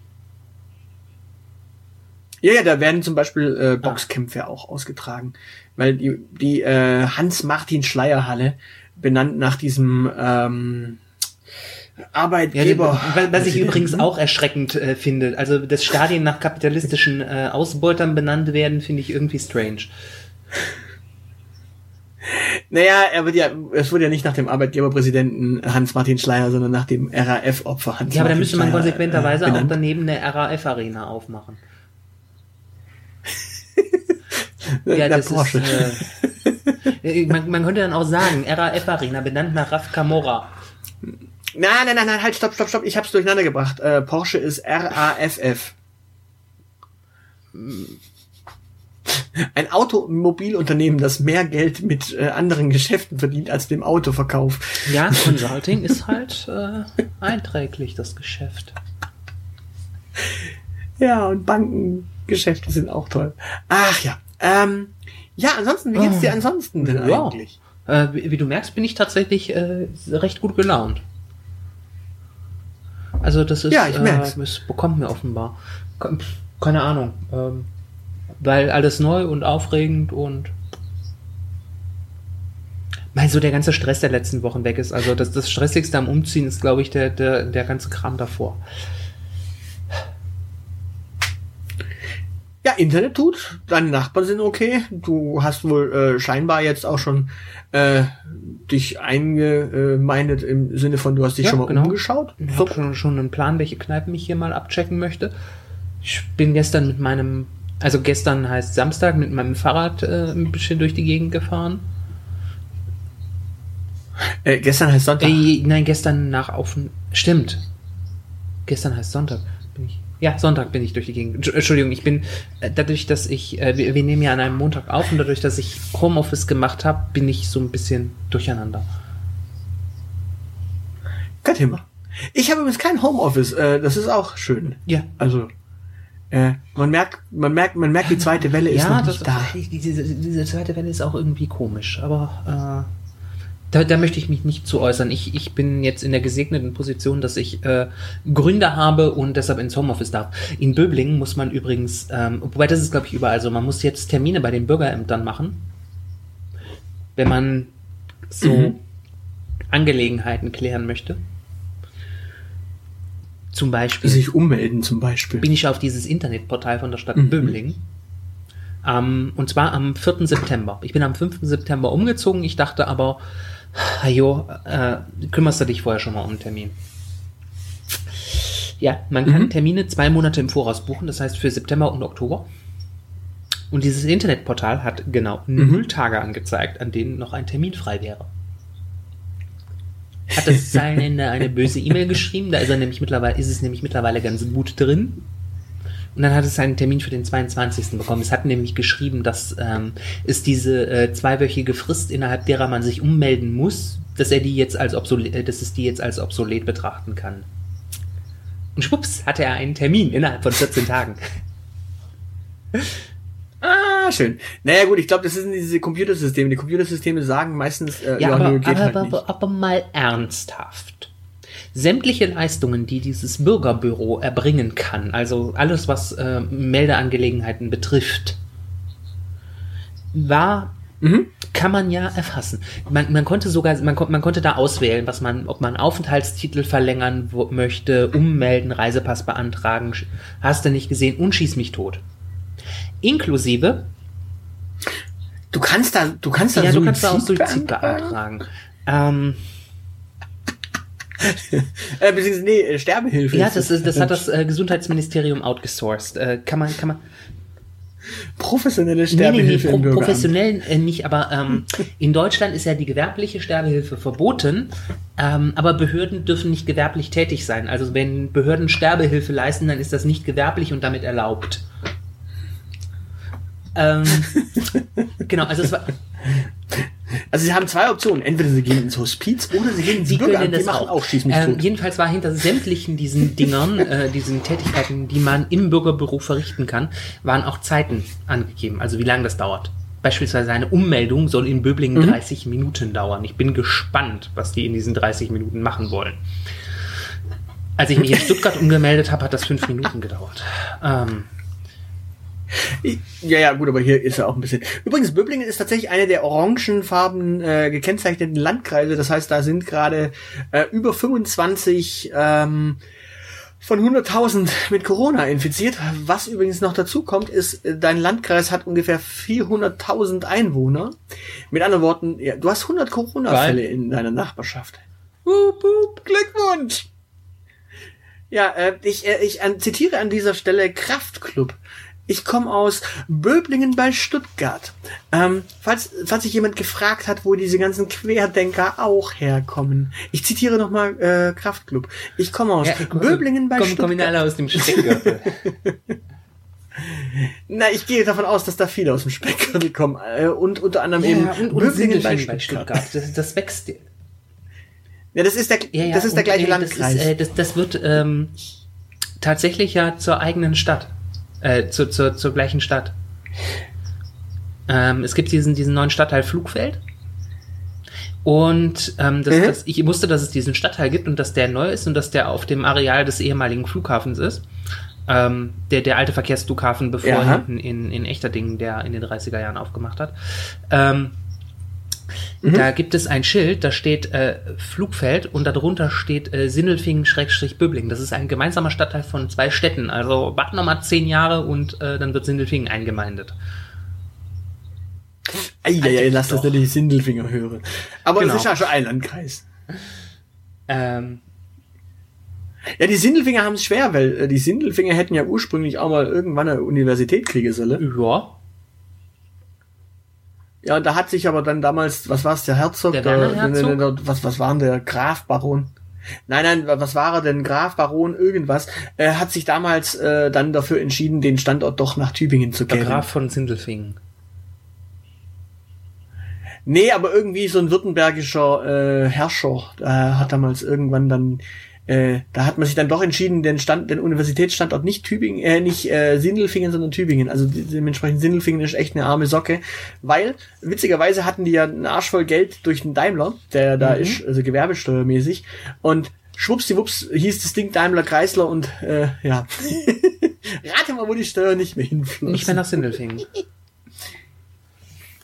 Ja, ja, da werden zum Beispiel äh, Boxkämpfe ah. auch ausgetragen weil die, die äh, Hans-Martin-Schleierhalle, benannt nach diesem ähm, Arbeitgeber. Ja, was ich übrigens auch erschreckend äh, finde. Also, dass Stadien nach kapitalistischen äh, Ausbeutern benannt werden, finde ich irgendwie strange. Naja, er wird ja, es wurde ja nicht nach dem Arbeitgeberpräsidenten Hans-Martin Schleier, sondern nach dem RAF-Opfer Hans. Ja, aber da müsste man konsequenterweise äh, auch daneben eine RAF-Arena aufmachen. ja, das Porsche. ist. Äh, man, man könnte dann auch sagen, RAF Arena, benannt nach Raf Camora. Nein, nein, nein, nein, halt, stopp, stopp, stopp, ich hab's durcheinander gebracht. Äh, Porsche ist RAFF. Ein Automobilunternehmen, das mehr Geld mit äh, anderen Geschäften verdient als dem Autoverkauf. Ja, Consulting ist halt äh, einträglich, das Geschäft. Ja, und Bankengeschäfte sind auch toll. Ach ja. Ähm, ja, ansonsten, wie geht's dir ah. ansonsten denn ja. eigentlich? Äh, wie, wie, du merkst, bin ich tatsächlich äh, recht gut gelaunt. Also das ist, ja, ich merk's. Äh, es bekommt mir offenbar. Keine Ahnung. Ähm, weil alles neu und aufregend und weil so der ganze Stress der letzten Wochen weg ist. Also das, das Stressigste am Umziehen ist, glaube ich, der, der, der ganze Kram davor. Ja, Internet tut, deine Nachbarn sind okay. Du hast wohl äh, scheinbar jetzt auch schon äh, dich eingemeindet im Sinne von, du hast dich ja, schon mal genau. umgeschaut. Ich habe schon, schon einen Plan, welche Kneipen ich hier mal abchecken möchte. Ich bin gestern mit meinem, also gestern heißt Samstag, mit meinem Fahrrad äh, ein bisschen durch die Gegend gefahren. Äh, gestern heißt Sonntag. Äh, nein, gestern nach auf. Stimmt. Gestern heißt Sonntag. Bin ich Ja, Sonntag bin ich durch die Gegend. Entschuldigung, ich bin äh, dadurch, dass ich, äh, wir, wir, nehmen ja an einem Montag auf und dadurch, dass ich Homeoffice gemacht habe, bin ich so ein bisschen durcheinander. Kein Thema. Ich habe übrigens kein Homeoffice. Äh, das ist auch schön. Ja. Also äh, man merkt, man merkt, man merkt, die zweite Welle ist ja, noch nicht das, da. Diese, diese zweite Welle ist auch irgendwie komisch, aber äh, da, da möchte ich mich nicht zu äußern. Ich, ich bin jetzt in der gesegneten Position, dass ich äh, Gründe habe und deshalb ins Homeoffice darf. In Böblingen muss man übrigens, ähm, wobei das ist glaube ich überall so, man muss jetzt Termine bei den Bürgerämtern machen, wenn man so mhm. Angelegenheiten klären möchte. Zum Beispiel. Sich ummelden zum Beispiel. Bin ich auf dieses Internetportal von der Stadt mhm. Böblingen. Ähm, und zwar am 4. September. Ich bin am 5. September umgezogen. Ich dachte aber, jo, äh, kümmerst du dich vorher schon mal um einen Termin. Ja, man kann mhm. Termine zwei Monate im Voraus buchen, das heißt für September und Oktober. Und dieses Internetportal hat genau mhm. null Tage angezeigt, an denen noch ein Termin frei wäre hat das Zeilenende eine böse E-Mail geschrieben. Da ist er nämlich mittlerweile, ist es nämlich mittlerweile ganz gut drin. Und dann hat es einen Termin für den 22. bekommen. Es hat nämlich geschrieben, dass ähm, es diese äh, zweiwöchige Frist, innerhalb derer man sich ummelden muss, dass er die jetzt als obsolet, äh, dass es die jetzt als obsolet betrachten kann. Und schwupps, hatte er einen Termin innerhalb von 14 Tagen. Ah, schön. Naja gut, ich glaube, das sind diese Computersysteme. Die Computersysteme sagen meistens, äh, ja, ja aber, nö, geht aber, halt aber, aber mal ernsthaft. Sämtliche Leistungen, die dieses Bürgerbüro erbringen kann, also alles, was äh, Meldeangelegenheiten betrifft, war Mhm. Kann man ja erfassen. Man, man konnte sogar, man, man konnte da auswählen, was man, ob man Aufenthaltstitel verlängern möchte, ummelden, Reisepass beantragen, hast du nicht gesehen und schieß mich tot inklusive. Du kannst da, du kannst da ja, Suizid du kannst da auch Suizid beantragen. Ähm, äh, beziehungsweise, nee, äh, Sterbehilfe. Ja, das, ist, das hat das äh, Gesundheitsministerium outgesourced. Äh, kann man, kann man. Professionelle Sterbehilfe. Nee, nee, nee, pro, professionell äh, nicht, aber ähm, in Deutschland ist ja die gewerbliche Sterbehilfe verboten, ähm, aber Behörden dürfen nicht gewerblich tätig sein. Also wenn Behörden Sterbehilfe leisten, dann ist das nicht gewerblich und damit erlaubt. Ähm, genau, also es war. Also sie haben zwei Optionen. Entweder sie gehen ins Hospiz oder sie gehen ins sie Bürgeramt. Das die machen auch, auch schieß mich ähm, Jedenfalls war hinter sämtlichen diesen Dingern, äh, diesen Tätigkeiten, die man im Bürgerbüro verrichten kann, waren auch Zeiten angegeben. Also wie lange das dauert. Beispielsweise eine Ummeldung soll in Böblingen mhm. 30 Minuten dauern. Ich bin gespannt, was die in diesen 30 Minuten machen wollen. Als ich mich in Stuttgart umgemeldet habe, hat das fünf Minuten gedauert. Ähm, ja, ja, gut, aber hier ist er auch ein bisschen. Übrigens, Böblingen ist tatsächlich eine der orangenfarben äh, gekennzeichneten Landkreise. Das heißt, da sind gerade äh, über 25 ähm, von 100.000 mit Corona infiziert. Was übrigens noch dazu kommt, ist, äh, dein Landkreis hat ungefähr 400.000 Einwohner. Mit anderen Worten, ja, du hast 100 Corona-Fälle in deiner Nachbarschaft. Hup, hup, Glückwunsch! Ja, äh, ich, äh, ich äh, zitiere an dieser Stelle Kraftclub. Ich komme aus Böblingen bei Stuttgart. Ähm, falls, falls sich jemand gefragt hat, wo diese ganzen Querdenker auch herkommen. Ich zitiere nochmal äh, Kraftclub. Ich komme aus ja, Böblingen bei komm, Stuttgart. Kommen alle aus dem Speckgürtel. Na, ich gehe davon aus, dass da viele aus dem Speckgürtel kommen. Äh, und unter anderem ja, eben und, und Böblingen bei Stuttgart. Stuttgart. Das, das wächst. Ja, das ist der, ja, ja, das ist der gleiche und, Landkreis. Das, ist, äh, das, das wird ähm, tatsächlich ja zur eigenen Stadt äh, zu, zu, zur gleichen Stadt. Ähm, es gibt diesen, diesen neuen Stadtteil Flugfeld. Und ähm, das, mhm. das, ich wusste, dass es diesen Stadtteil gibt und dass der neu ist und dass der auf dem Areal des ehemaligen Flughafens ist. Ähm, der, der alte Verkehrsflughafen, bevor ja. hinten in, in Echterdingen, der in den 30er Jahren aufgemacht hat. Ähm, Mhm. Da gibt es ein Schild, da steht äh, Flugfeld und darunter steht äh, Sindelfingen-Böbling. Das ist ein gemeinsamer Stadtteil von zwei Städten. Also warten nochmal zehn Jahre und äh, dann wird Sindelfingen eingemeindet. Eieiei, lass das natürlich Sindelfinger hören. Aber genau. das ist ja schon ein Landkreis. Ähm, ja, die Sindelfinger haben es schwer, weil äh, die Sindelfinger hätten ja ursprünglich auch mal irgendwann eine Universität kriegen sollen. Ja. Ja, und da hat sich aber dann damals, was war es, der Herzog, der, der, der, der was, was war denn der Graf, Baron? Nein, nein, was war er denn? Graf, Baron, irgendwas. Er hat sich damals äh, dann dafür entschieden, den Standort doch nach Tübingen zu Der kehren. Graf von Sindelfingen. Nee, aber irgendwie so ein württembergischer äh, Herrscher äh, hat damals irgendwann dann, äh, da hat man sich dann doch entschieden, den Stand, den Universitätsstandort nicht Tübingen, äh, nicht äh, Sindelfingen, sondern Tübingen. Also de- dementsprechend Sindelfingen ist echt eine arme Socke, weil witzigerweise hatten die ja einen Arsch voll Geld durch den Daimler, der da ist, also gewerbesteuermäßig und schwuppsdiwupps hieß das Ding Daimler Chrysler und äh, ja. Rate mal, wo die Steuer nicht mehr hinfloss. Nicht mehr nach Sindelfingen.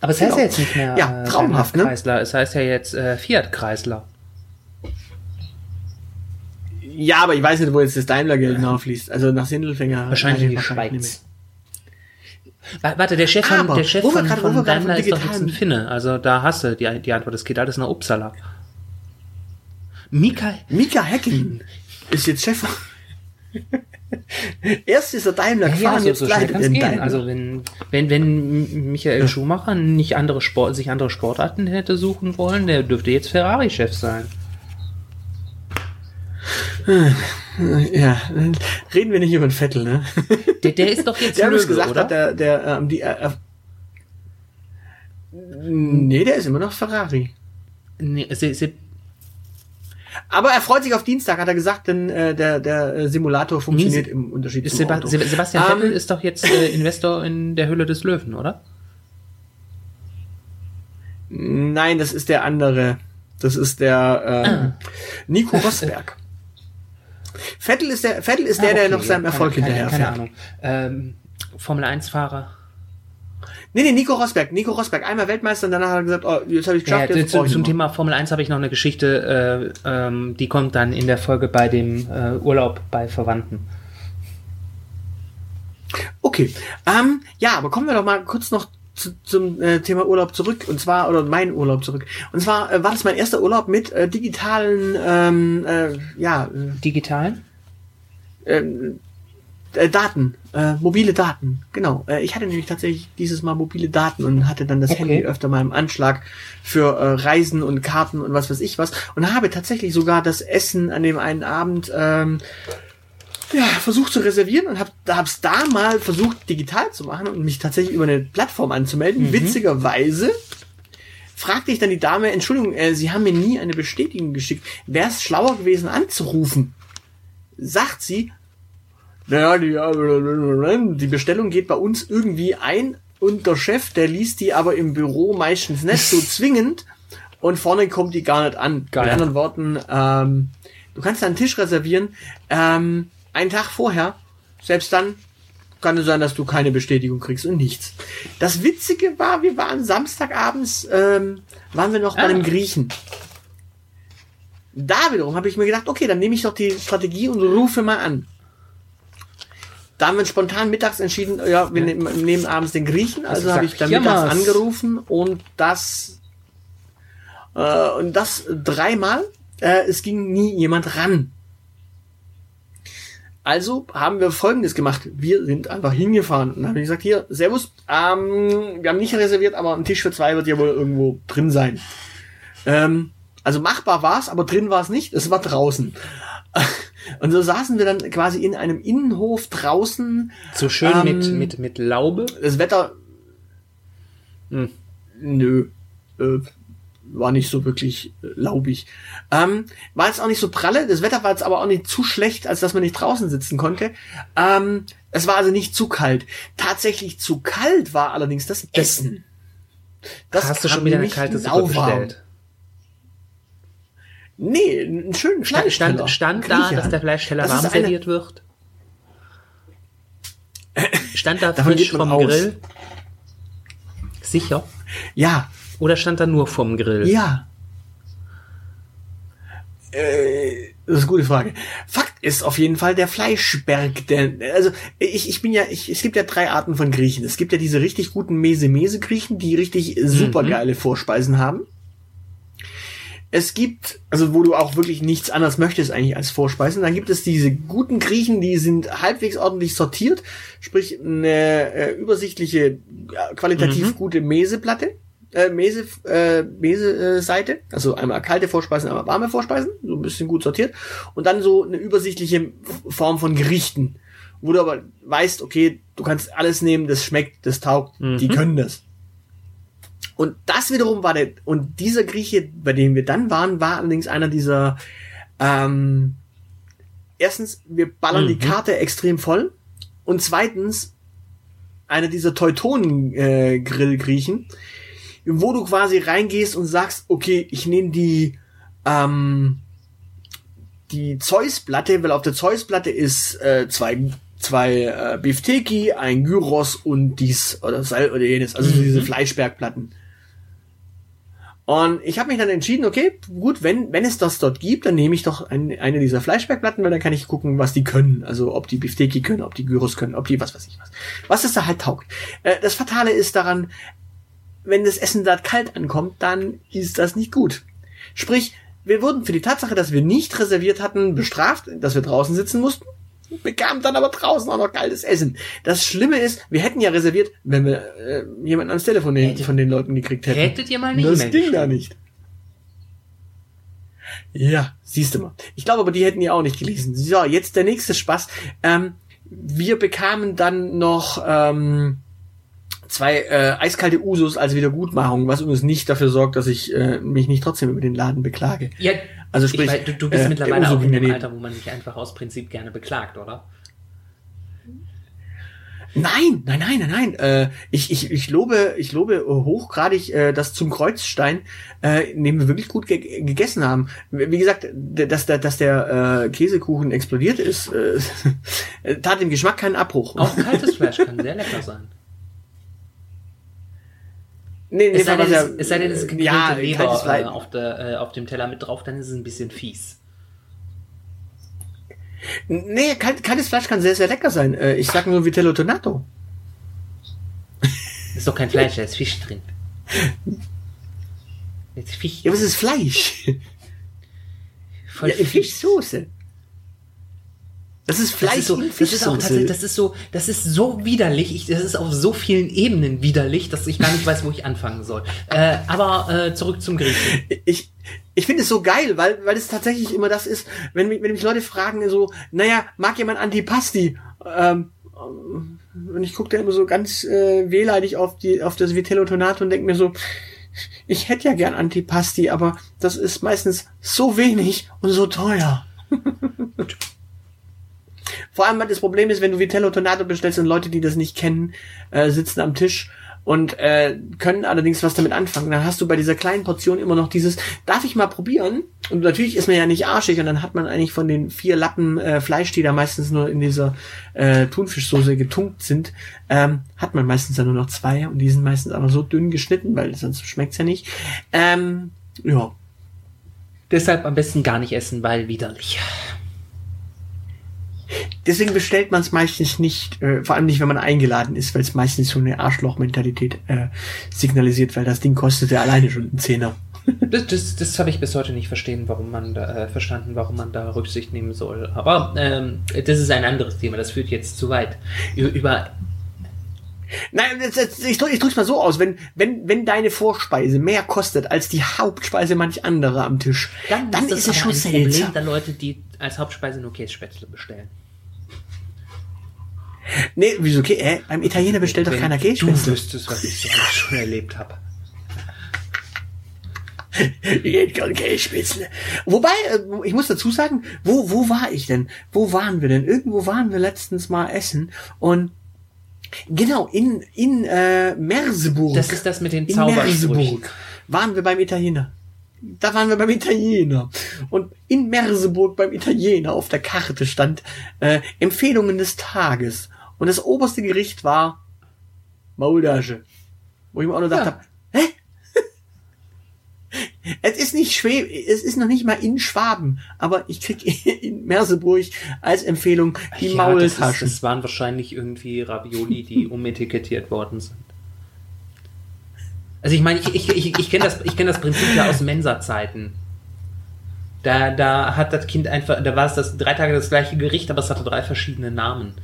Aber es heißt Genau. ja jetzt nicht mehr Ja, traumhaft, ne? Kreisler, es heißt ja jetzt äh, Fiat Kreisler. Ja, aber ich weiß nicht, wo jetzt das Daimler-Geld nachfließt. Also nach Sindelfinger. Wahrscheinlich in die Schweiz. Wa- Warte, der Chef von, der Chef von, grad- von Daimler ist doch jetzt ein Finne. Also da hast du die, die Antwort. Es geht alles nach Uppsala. Mika. Mika Häkkinen ist jetzt Chef. Erst ist er Daimler ja, gefahren, so, jetzt so kann's er. Daimler. Also wenn, wenn, wenn Michael Schumacher nicht andere Sport, sich andere Sportarten hätte suchen wollen, der dürfte jetzt Ferrari-Chef sein. Ja, reden wir nicht über den Vettel, ne? Der, der ist doch jetzt Der Löwe, gesagt, oder? hat der, der, ähm, die, äh, äh, nee, der ist immer noch Ferrari. nee, se, se, Aber er freut sich auf Dienstag, hat er gesagt, denn äh, der, der äh, Simulator funktioniert Nee, im Unterschied zum Seba Auto. Seb- Sebastian Ähm, Vettel ist doch jetzt äh, Investor in der Hülle des Löwen, oder? Nein, das ist der andere. Das ist der ähm, Ah. Nico Rosberg. Vettel ist der, Vettel ist der, Ah, der okay, noch seinem ja, Erfolg keine, hinterher keine, Ahnung. Ähm, Formel 1-Fahrer. Nee, nee, Nico Rosberg. Nico Rosberg, einmal Weltmeister und danach hat er gesagt, oh, jetzt habe ich Ja, geschafft, jetzt zu, zum. Thema Formel 1 habe ich noch eine Geschichte, äh, ähm, die kommt dann in der Folge bei dem äh, Urlaub bei Verwandten. Okay. Ähm, ja, aber kommen wir doch mal kurz noch zu, zum äh, Thema Urlaub zurück. Und zwar, oder mein Urlaub zurück. Und zwar äh, war das mein erster Urlaub mit äh, digitalen, ähm, äh, ja, Digitalen? äh, äh, Daten, äh, mobile Daten, genau. Äh, ich hatte nämlich tatsächlich dieses Mal mobile Daten und hatte dann das Okay. Handy öfter mal im Anschlag für äh, Reisen und Karten und was weiß ich was und habe tatsächlich sogar das Essen an dem einen Abend ähm, ja, versucht zu reservieren und habe da hab's da mal versucht digital zu machen und mich tatsächlich über eine Plattform anzumelden. Witzigerweise fragte ich dann die Dame, Entschuldigung, äh, Sie haben mir nie eine Bestätigung geschickt. Wäre es schlauer gewesen anzurufen? Sagt sie, naja, die, die Bestellung geht bei uns irgendwie ein und der Chef, der liest die aber im Büro meistens nicht so zwingend und vorne kommt die gar nicht an. Geil. Mit anderen Worten, ähm, du kannst einen Tisch reservieren, ähm, einen Tag vorher, selbst dann kann es sein, dass du keine Bestätigung kriegst und nichts. Das Witzige war, wir waren Samstagabends, ähm, waren wir noch bei Ah. einem Griechen. Da wiederum habe ich mir gedacht, okay, dann nehme ich doch die Strategie und rufe mal an. Da haben wir spontan mittags entschieden, ja, wir nehmen, nehmen abends den Griechen, also gesagt, habe ich dann mittags angerufen und das äh, und das dreimal. Äh, es ging nie jemand ran. Also haben wir Folgendes gemacht. Wir sind einfach hingefahren und haben gesagt, hier, Servus, ähm, wir haben nicht reserviert, aber ein Tisch für zwei wird ja wohl irgendwo drin sein. Ähm, also machbar war's, aber drin war es nicht, es war draußen. Und so saßen wir dann quasi in einem Innenhof draußen. So schön Ähm, mit, mit, mit Laube. Das Wetter, Hm. nö, äh, war nicht so wirklich äh, laubig. Ähm, war jetzt auch nicht so pralle, das Wetter war jetzt aber auch nicht zu schlecht, als dass man nicht draußen sitzen konnte. Ähm, es war also nicht zu kalt. Tatsächlich zu kalt war allerdings das Essen. Das Hast du schon wieder eine kalte Suppe bestellt? Nee, einen schönen Stand, Fleischteller. stand, stand da, Grieche. dass der Fleischteller Das warm serviert wird? Stand da frisch vom. Grill? Sicher? Ja, Oder stand da nur vom Grill? ja. Äh, das ist eine gute Frage. Fakt ist auf jeden Fall der Fleischberg. Der, also ich, ich bin ja, ich, es gibt ja drei Arten von Griechen. Es gibt ja diese richtig guten Mese-Mese-Griechen, die richtig supergeile Vorspeisen haben. Es gibt, also wo du auch wirklich nichts anderes möchtest eigentlich als Vorspeisen. Dann gibt es diese guten Griechen, die sind halbwegs ordentlich sortiert, sprich eine äh, übersichtliche, qualitativ gute Meseplatte. Äh, Mese, äh, Mese äh, Seite, also einmal kalte Vorspeisen, einmal warme Vorspeisen, so ein bisschen gut sortiert und dann so eine übersichtliche Form von Gerichten, wo du aber weißt, okay, du kannst alles nehmen, das schmeckt, das taugt, mhm. die können das. Und das wiederum war der, und dieser Grieche, bei dem wir dann waren, war allerdings einer dieser, ähm, erstens, wir ballern mhm. die Karte extrem voll und zweitens, einer dieser Teutonen-Grill-Griechen, äh, wo du quasi reingehst und sagst, okay, ich nehme die, ähm, die Zeus-Platte, weil auf der Zeus-Platte ist äh, zwei zwei äh, Beefteki, ein Gyros und dies oder Sal oder jenes, also mhm. diese Fleischbergplatten. Und ich habe mich dann entschieden, okay, gut, wenn, wenn es das dort gibt, dann nehme ich doch ein, eine dieser Fleischbergplatten, weil dann kann ich gucken, was die können. Also ob die Bifteki können, ob die Gyros können, ob die was weiß ich was. Was es da halt taugt. Äh, das Fatale ist daran, wenn das Essen dort kalt ankommt, dann ist das nicht gut. Sprich, wir wurden für die Tatsache, dass wir nicht reserviert hatten, bestraft, dass wir draußen sitzen mussten bekam dann aber draußen auch noch kaltes Essen. Das Schlimme ist, wir hätten ja reserviert, wenn wir äh, jemanden ans Telefon Hätte, von den Leuten gekriegt hätten. Hättet ihr mal nicht Das Ding da nicht. Ja, siehst du mal. Ich glaube aber, die hätten ja auch nicht gelesen. So, jetzt der nächste Spaß. Ähm, wir bekamen dann noch ähm, zwei äh, eiskalte Usos als Wiedergutmachung, was übrigens nicht dafür sorgt, dass ich äh, mich nicht trotzdem über den Laden beklage. Ja, also sprich, weiß, du, du, bist äh, mittlerweile auch in dem Alter, wo man sich einfach aus Prinzip gerne beklagt, oder? Nein, nein, nein, nein, nein. Äh, ich, ich, ich lobe, ich lobe hochgradig, äh, dass zum Kreuzstein, äh, den wir wirklich gut ge gegessen haben. Wie gesagt, dass der, dass der äh, Käsekuchen explodiert ist, äh, tat dem Geschmack keinen Abbruch. Auch kaltes Fleisch kann sehr lecker sein. Nee, nee, es, sei denn, ja, es sei denn, es ist gegrillte ja, Leber äh, auf, der, äh, auf dem Teller mit drauf, dann ist es ein bisschen fies. Nee, kalt, kaltes Fleisch kann sehr, sehr lecker sein. Äh, ich sag nur Vitello Tonato. Ist doch kein Fleisch, da ist Fisch drin. Jetzt Fisch. Ja, was ist Fleisch? Voll ja, Fischsoße. Das ist Fleisch. Das ist, so, das ist auch tatsächlich, das ist so, das ist so widerlich. Ich, das ist auf so vielen Ebenen widerlich, dass ich gar nicht weiß, wo ich anfangen soll. Äh, aber äh, zurück zum Griechen. Ich, ich finde es so geil, weil, weil es tatsächlich immer das ist, wenn, wenn mich Leute fragen, so, naja, mag jemand Antipasti? Ähm, und ich gucke da immer so ganz äh, wehleidig auf die, auf das Vitello Tonato und denke mir so, ich hätte ja gern Antipasti, aber das ist meistens so wenig und so teuer. Vor allem das Problem ist, wenn du Vitello Tonato bestellst und Leute, die das nicht kennen, äh, sitzen am Tisch und äh, können allerdings was damit anfangen. Dann hast du bei dieser kleinen Portion immer noch dieses, darf ich mal probieren? Und natürlich ist man ja nicht arschig und dann hat man eigentlich von den vier Lappen äh, Fleisch, die da meistens nur in dieser äh, Thunfischsoße getunkt sind, ähm, hat man meistens dann nur noch zwei und die sind meistens aber so dünn geschnitten, weil sonst schmeckt's ja nicht. Ähm, ja. Deshalb am besten gar nicht essen, weil widerlich. Deswegen bestellt man es meistens nicht, äh, vor allem nicht, wenn man eingeladen ist, weil es meistens so eine Arschloch-Mentalität äh, signalisiert, weil das Ding kostet ja alleine schon einen Zehner. das das, das habe ich bis heute nicht verstehen, warum man da, äh, verstanden, warum man da Rücksicht nehmen soll. Aber ähm, das ist ein anderes Thema, das führt jetzt zu weit. Über Nein, ich, drücke drück's mal so aus, wenn, wenn, wenn deine Vorspeise mehr kostet als die Hauptspeise manch anderer am Tisch, dann, dann ist, ist es schon ein seltsam. Problem der Leute, die als Hauptspeise nur Kässpätzle bestellen. Nee, wieso? Okay, äh, beim Italiener bestellt doch keiner Kässpätzle. Du wüsstest, was ich so alles schon erlebt habe. ich hätte gerne Kässpätzle. Wobei, äh, ich muss dazu sagen, wo, wo war ich denn? Wo waren wir denn? Irgendwo waren wir letztens mal essen und Genau, in, in äh, Merseburg. Das ist das mit den Zaubersprüchen. waren wir beim Italiener. Da waren wir beim Italiener. Und in Merseburg beim Italiener auf der Karte stand äh, Empfehlungen des Tages. Und das oberste Gericht war Maultasche. Wo ich mir auch nur gedacht ja. habe, hä? es ist nicht schwer, es ist noch nicht mal in Schwaben, aber ich krieg in Merseburg als Empfehlung die ja, Maultaschen. Das, das waren wahrscheinlich irgendwie Ravioli, die umetikettiert worden sind. Also ich meine, ich, ich, ich, ich kenne das, ich kenn das Prinzip ja aus Mensa-Zeiten. Da, da hat das Kind einfach, da war es das drei Tage das gleiche Gericht, aber es hatte drei verschiedene Namen.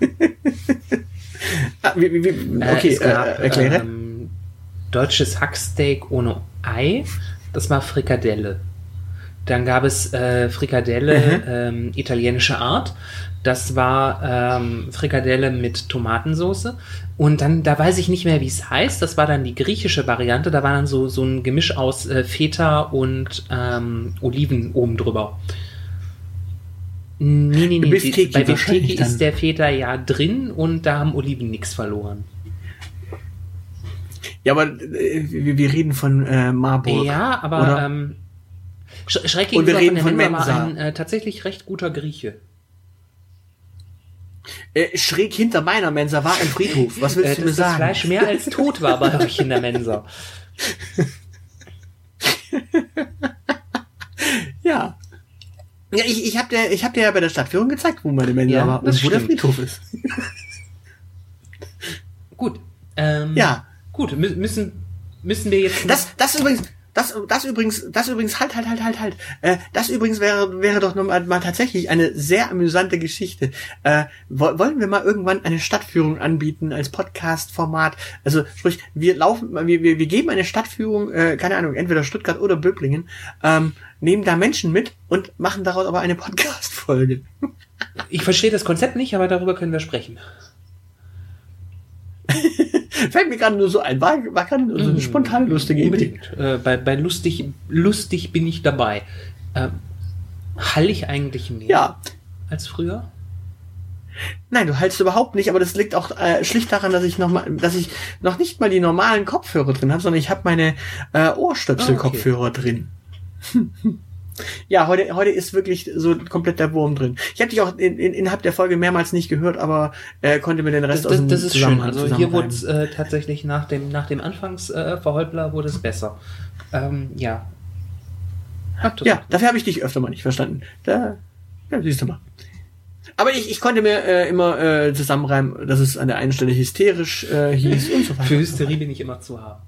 wie, wie, wie, Äh, okay, es gab, äh, erkläre. Ähm, deutsches Hacksteak ohne Ei. Das war Frikadelle. Dann gab es äh, Frikadelle Mhm. ähm, italienische Art. Das war ähm, Frikadelle mit Tomatensauce. Und dann, da weiß ich nicht mehr, wie es heißt. Das war dann die griechische Variante. Da war dann so, so ein Gemisch aus äh, Feta und ähm, Oliven oben drüber. Nee, nee, nee. Beef die- Teki Bei Beef wahrscheinlich Teki dann. ist der Feta ja drin und da haben Oliven nichts verloren. ja, aber äh, wir, wir reden von äh, Marburg. Ja, aber ähm, Sch Schreck Und wir gegenüber reden der von Mensa ein äh, tatsächlich recht guter Grieche. Äh, schräg hinter meiner Mensa war ein Friedhof. Was willst Äh, du mir dass das sagen? Fleisch mehr als tot war bei euch in der Mensa. Ja. Ja, ich, ich habe dir, ich hab dir ja bei der Stadtführung gezeigt, wo meine Mensa Ja, war und wo der. Friedhof ist. Gut. Ähm, Ja. Gut, mü müssen, müssen wir jetzt. Das, das übrigens, das, das übrigens, das übrigens, halt, halt, halt, halt, halt. Äh, das übrigens wäre, wäre doch mal, mal tatsächlich eine sehr amüsante Geschichte. Äh, wo, wollen wir mal irgendwann eine Stadtführung anbieten als Podcast-Format? Also, sprich, wir laufen, wir, wir, wir geben eine Stadtführung, äh, keine Ahnung, entweder Stuttgart oder Böblingen, ähm, nehmen da Menschen mit und machen daraus aber eine Podcast-Folge. ich verstehe das Konzept nicht, aber darüber können wir sprechen. Fällt mir gerade nur so ein, war, war gerade nur so eine spontane, lustige Idee. Äh, bei, bei lustig, lustig bin ich dabei. Ähm, hall ich eigentlich mehr Ja, als früher? Nein, du hältst überhaupt nicht, aber das liegt auch äh, schlicht daran, dass ich noch mal, dass ich noch nicht mal die normalen Kopfhörer drin habe, sondern ich habe meine äh, Ohrstöpsel-Kopfhörer drin. ja, heute, heute ist wirklich so komplett der Wurm drin. Ich habe dich auch in, in, innerhalb der Folge mehrmals nicht gehört, aber äh, konnte mir den Das, Rest aus das, dem das ist schön. Also hier wurde es äh, tatsächlich nach dem, nach dem Anfangsverholpler äh, wurde es besser. Ähm, ja. Das Ja, dafür habe ich dich öfter mal nicht verstanden. Da, ja, siehst du mal. Aber ich, ich konnte mir äh, immer äh, zusammenreimen, dass es an der einen Stelle hysterisch äh, hieß und so weiter. Für Hysterie bin ich immer zu haben.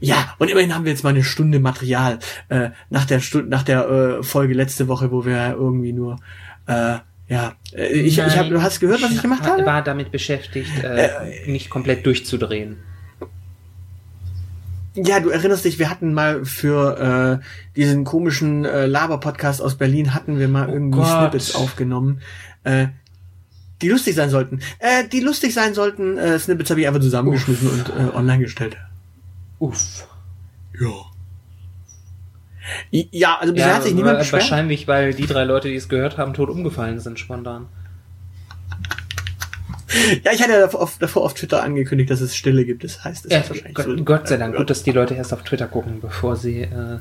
Ja, und immerhin haben wir jetzt mal eine Stunde Material äh, nach der Stunde, nach der äh, Folge letzte Woche, wo wir irgendwie nur äh, ja, äh, ich, ich hab, du hast gehört, was ich gemacht habe? war damit beschäftigt, äh, nicht komplett durchzudrehen. Ja, du erinnerst dich, wir hatten mal für äh, diesen komischen äh, Laber-Podcast aus Berlin hatten wir mal Oh irgendwie Gott. Snippets aufgenommen, äh, die lustig sein sollten. Äh, die lustig sein sollten, äh, Snippets habe ich einfach zusammengeschmissen und äh, online gestellt. Uff. Ja. Ja, also bisher hat sich niemand äh, beschwert. wahrscheinlich, weil die drei Leute, die es gehört haben, tot umgefallen sind spontan. Ja, ich hatte ja davor auf, davor auf Twitter angekündigt, dass es Stille gibt. Das heißt, es Ja, ist wahrscheinlich Gott, so. Gott sei Dank, gut, dass die Leute erst auf Twitter gucken, bevor sie äh,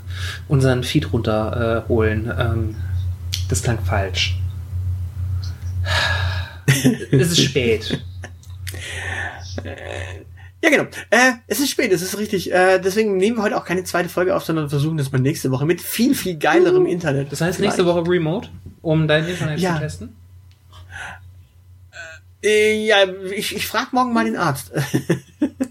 unseren Feed runterholen. Äh, holen. ähm, das klang falsch. es ist spät. Ja, genau. Äh, es ist spät, es ist richtig. Äh, deswegen nehmen wir heute auch keine zweite Folge auf, sondern versuchen das mal nächste Woche mit viel, viel geilerem Internet. Das heißt, nächste Woche Remote, um dein Internet Ja. zu testen? Äh, ja, ich, ich frage morgen mal den Arzt.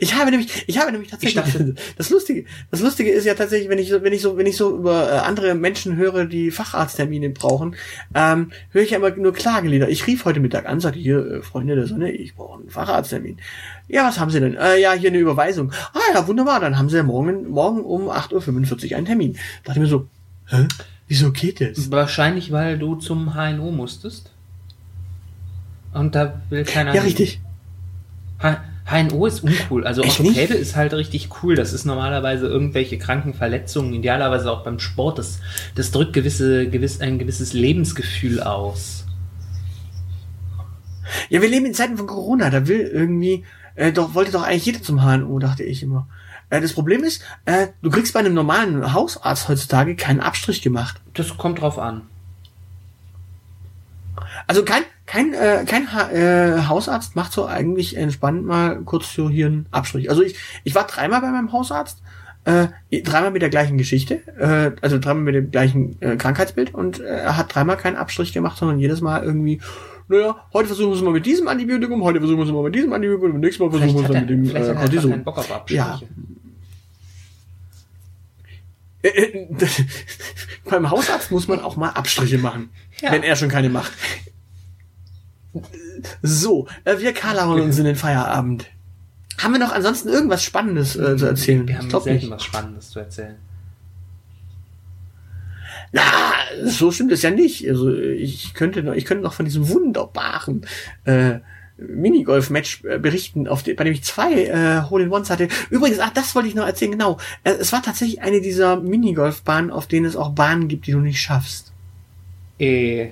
ich habe nämlich, ich habe nämlich tatsächlich. Ich dachte- das Lustige, das Lustige ist ja tatsächlich, wenn ich so, wenn ich so, wenn ich so über äh, andere Menschen höre, die Facharzttermine brauchen, ähm, höre ich ja immer nur Klagelieder. Ich rief heute Mittag an, sagte hier, äh, Freunde der Sonne, ich brauche einen Facharzttermin. Ja, was haben Sie denn? Äh, ja, hier eine Überweisung. Ah ja, wunderbar, dann haben Sie ja morgen, morgen um 8.45 Uhr einen Termin. Dachte ich mir so, hä? Wieso geht das? Wahrscheinlich, weil du zum HNO musstest. Und da will keiner. Ja, hin. richtig. H HNO ist uncool. Also Orthopäde ist halt richtig cool. Das ist normalerweise irgendwelche kranken Verletzungen, idealerweise auch beim Sport. Das, das drückt gewisse, gewiss, ein gewisses Lebensgefühl aus. Ja, wir leben in Zeiten von Corona, da will irgendwie, äh, doch, wollte doch eigentlich jeder zum HNO, dachte ich immer. Äh, das Problem ist, äh, du kriegst bei einem normalen Hausarzt heutzutage keinen Abstrich gemacht. Das kommt drauf an. Also kein, kein, äh, kein ha äh, Hausarzt macht so eigentlich entspannt mal kurz so hier einen Abstrich. Also ich, ich war dreimal bei meinem Hausarzt, äh, dreimal mit der gleichen Geschichte, äh, also dreimal mit dem gleichen äh, Krankheitsbild und äh, er hat dreimal keinen Abstrich gemacht, sondern jedes Mal irgendwie, naja, heute versuchen wir es mal mit diesem Antibiotikum, heute versuchen wir es mal mit diesem Antibiotikum und nächstes Mal versuchen wir es dann er, mit dem vielleicht äh, hat er keinen Bock auf Abstriche. Ja. Äh, äh, beim Hausarzt muss man auch mal Abstriche machen, Ja. wenn er schon keine macht. So, äh, wir kalern uns in den Feierabend. Haben wir noch ansonsten irgendwas Spannendes äh, zu erzählen? Wir haben selten nicht. was Spannendes zu erzählen. Na, so stimmt es ja nicht. Also ich könnte noch, ich könnte noch von diesem wunderbaren äh, Minigolf-Match äh, berichten, auf dem, bei dem ich zwei äh, Hole-in-Ones hatte. Übrigens, ach, das wollte ich noch erzählen, genau. Äh, es war tatsächlich eine dieser Minigolf-Bahnen, auf denen es auch Bahnen gibt, die du nicht schaffst. Äh,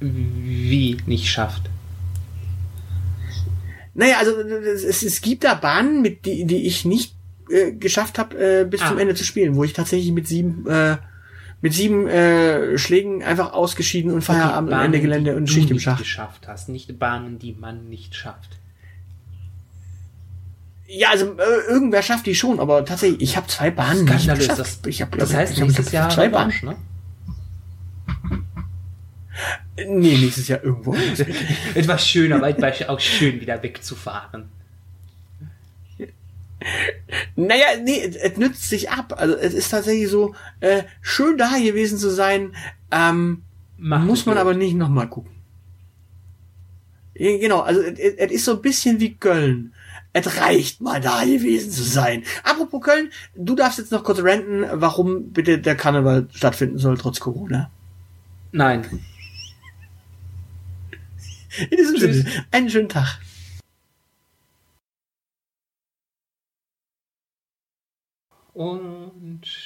wie nicht schafft? Naja, also es, es gibt da Bahnen, mit die, die ich nicht äh, geschafft habe, äh, bis ah. zum Ende zu spielen, wo ich tatsächlich mit sieben äh, mit sieben äh, Schlägen einfach ausgeschieden und Feierabend und Ende Gelände und Schicht im Schacht. geschafft hast, nicht Bahnen, die man nicht schafft. Ja, also äh, irgendwer schafft die schon, aber tatsächlich, ich habe zwei Bahnen nicht geschafft. Das, ich hab, das heißt, ich nächstes hab, Jahr zwei Bahnen, ne? Nee, nächstes Jahr irgendwo. Etwas schöner, weil auch schön wieder wegzufahren. Naja, nee, es nützt sich ab. Also es ist tatsächlich so, äh, schön da gewesen zu sein, ähm, muss man aber nicht nochmal gucken. Genau, also es ist so ein bisschen wie Köln. Es reicht mal da gewesen zu sein. Apropos Köln, du darfst jetzt noch kurz renten, warum bitte der Karneval stattfinden soll trotz Corona. Nein. In diesem. Sinne, einen schönen Tag. Und.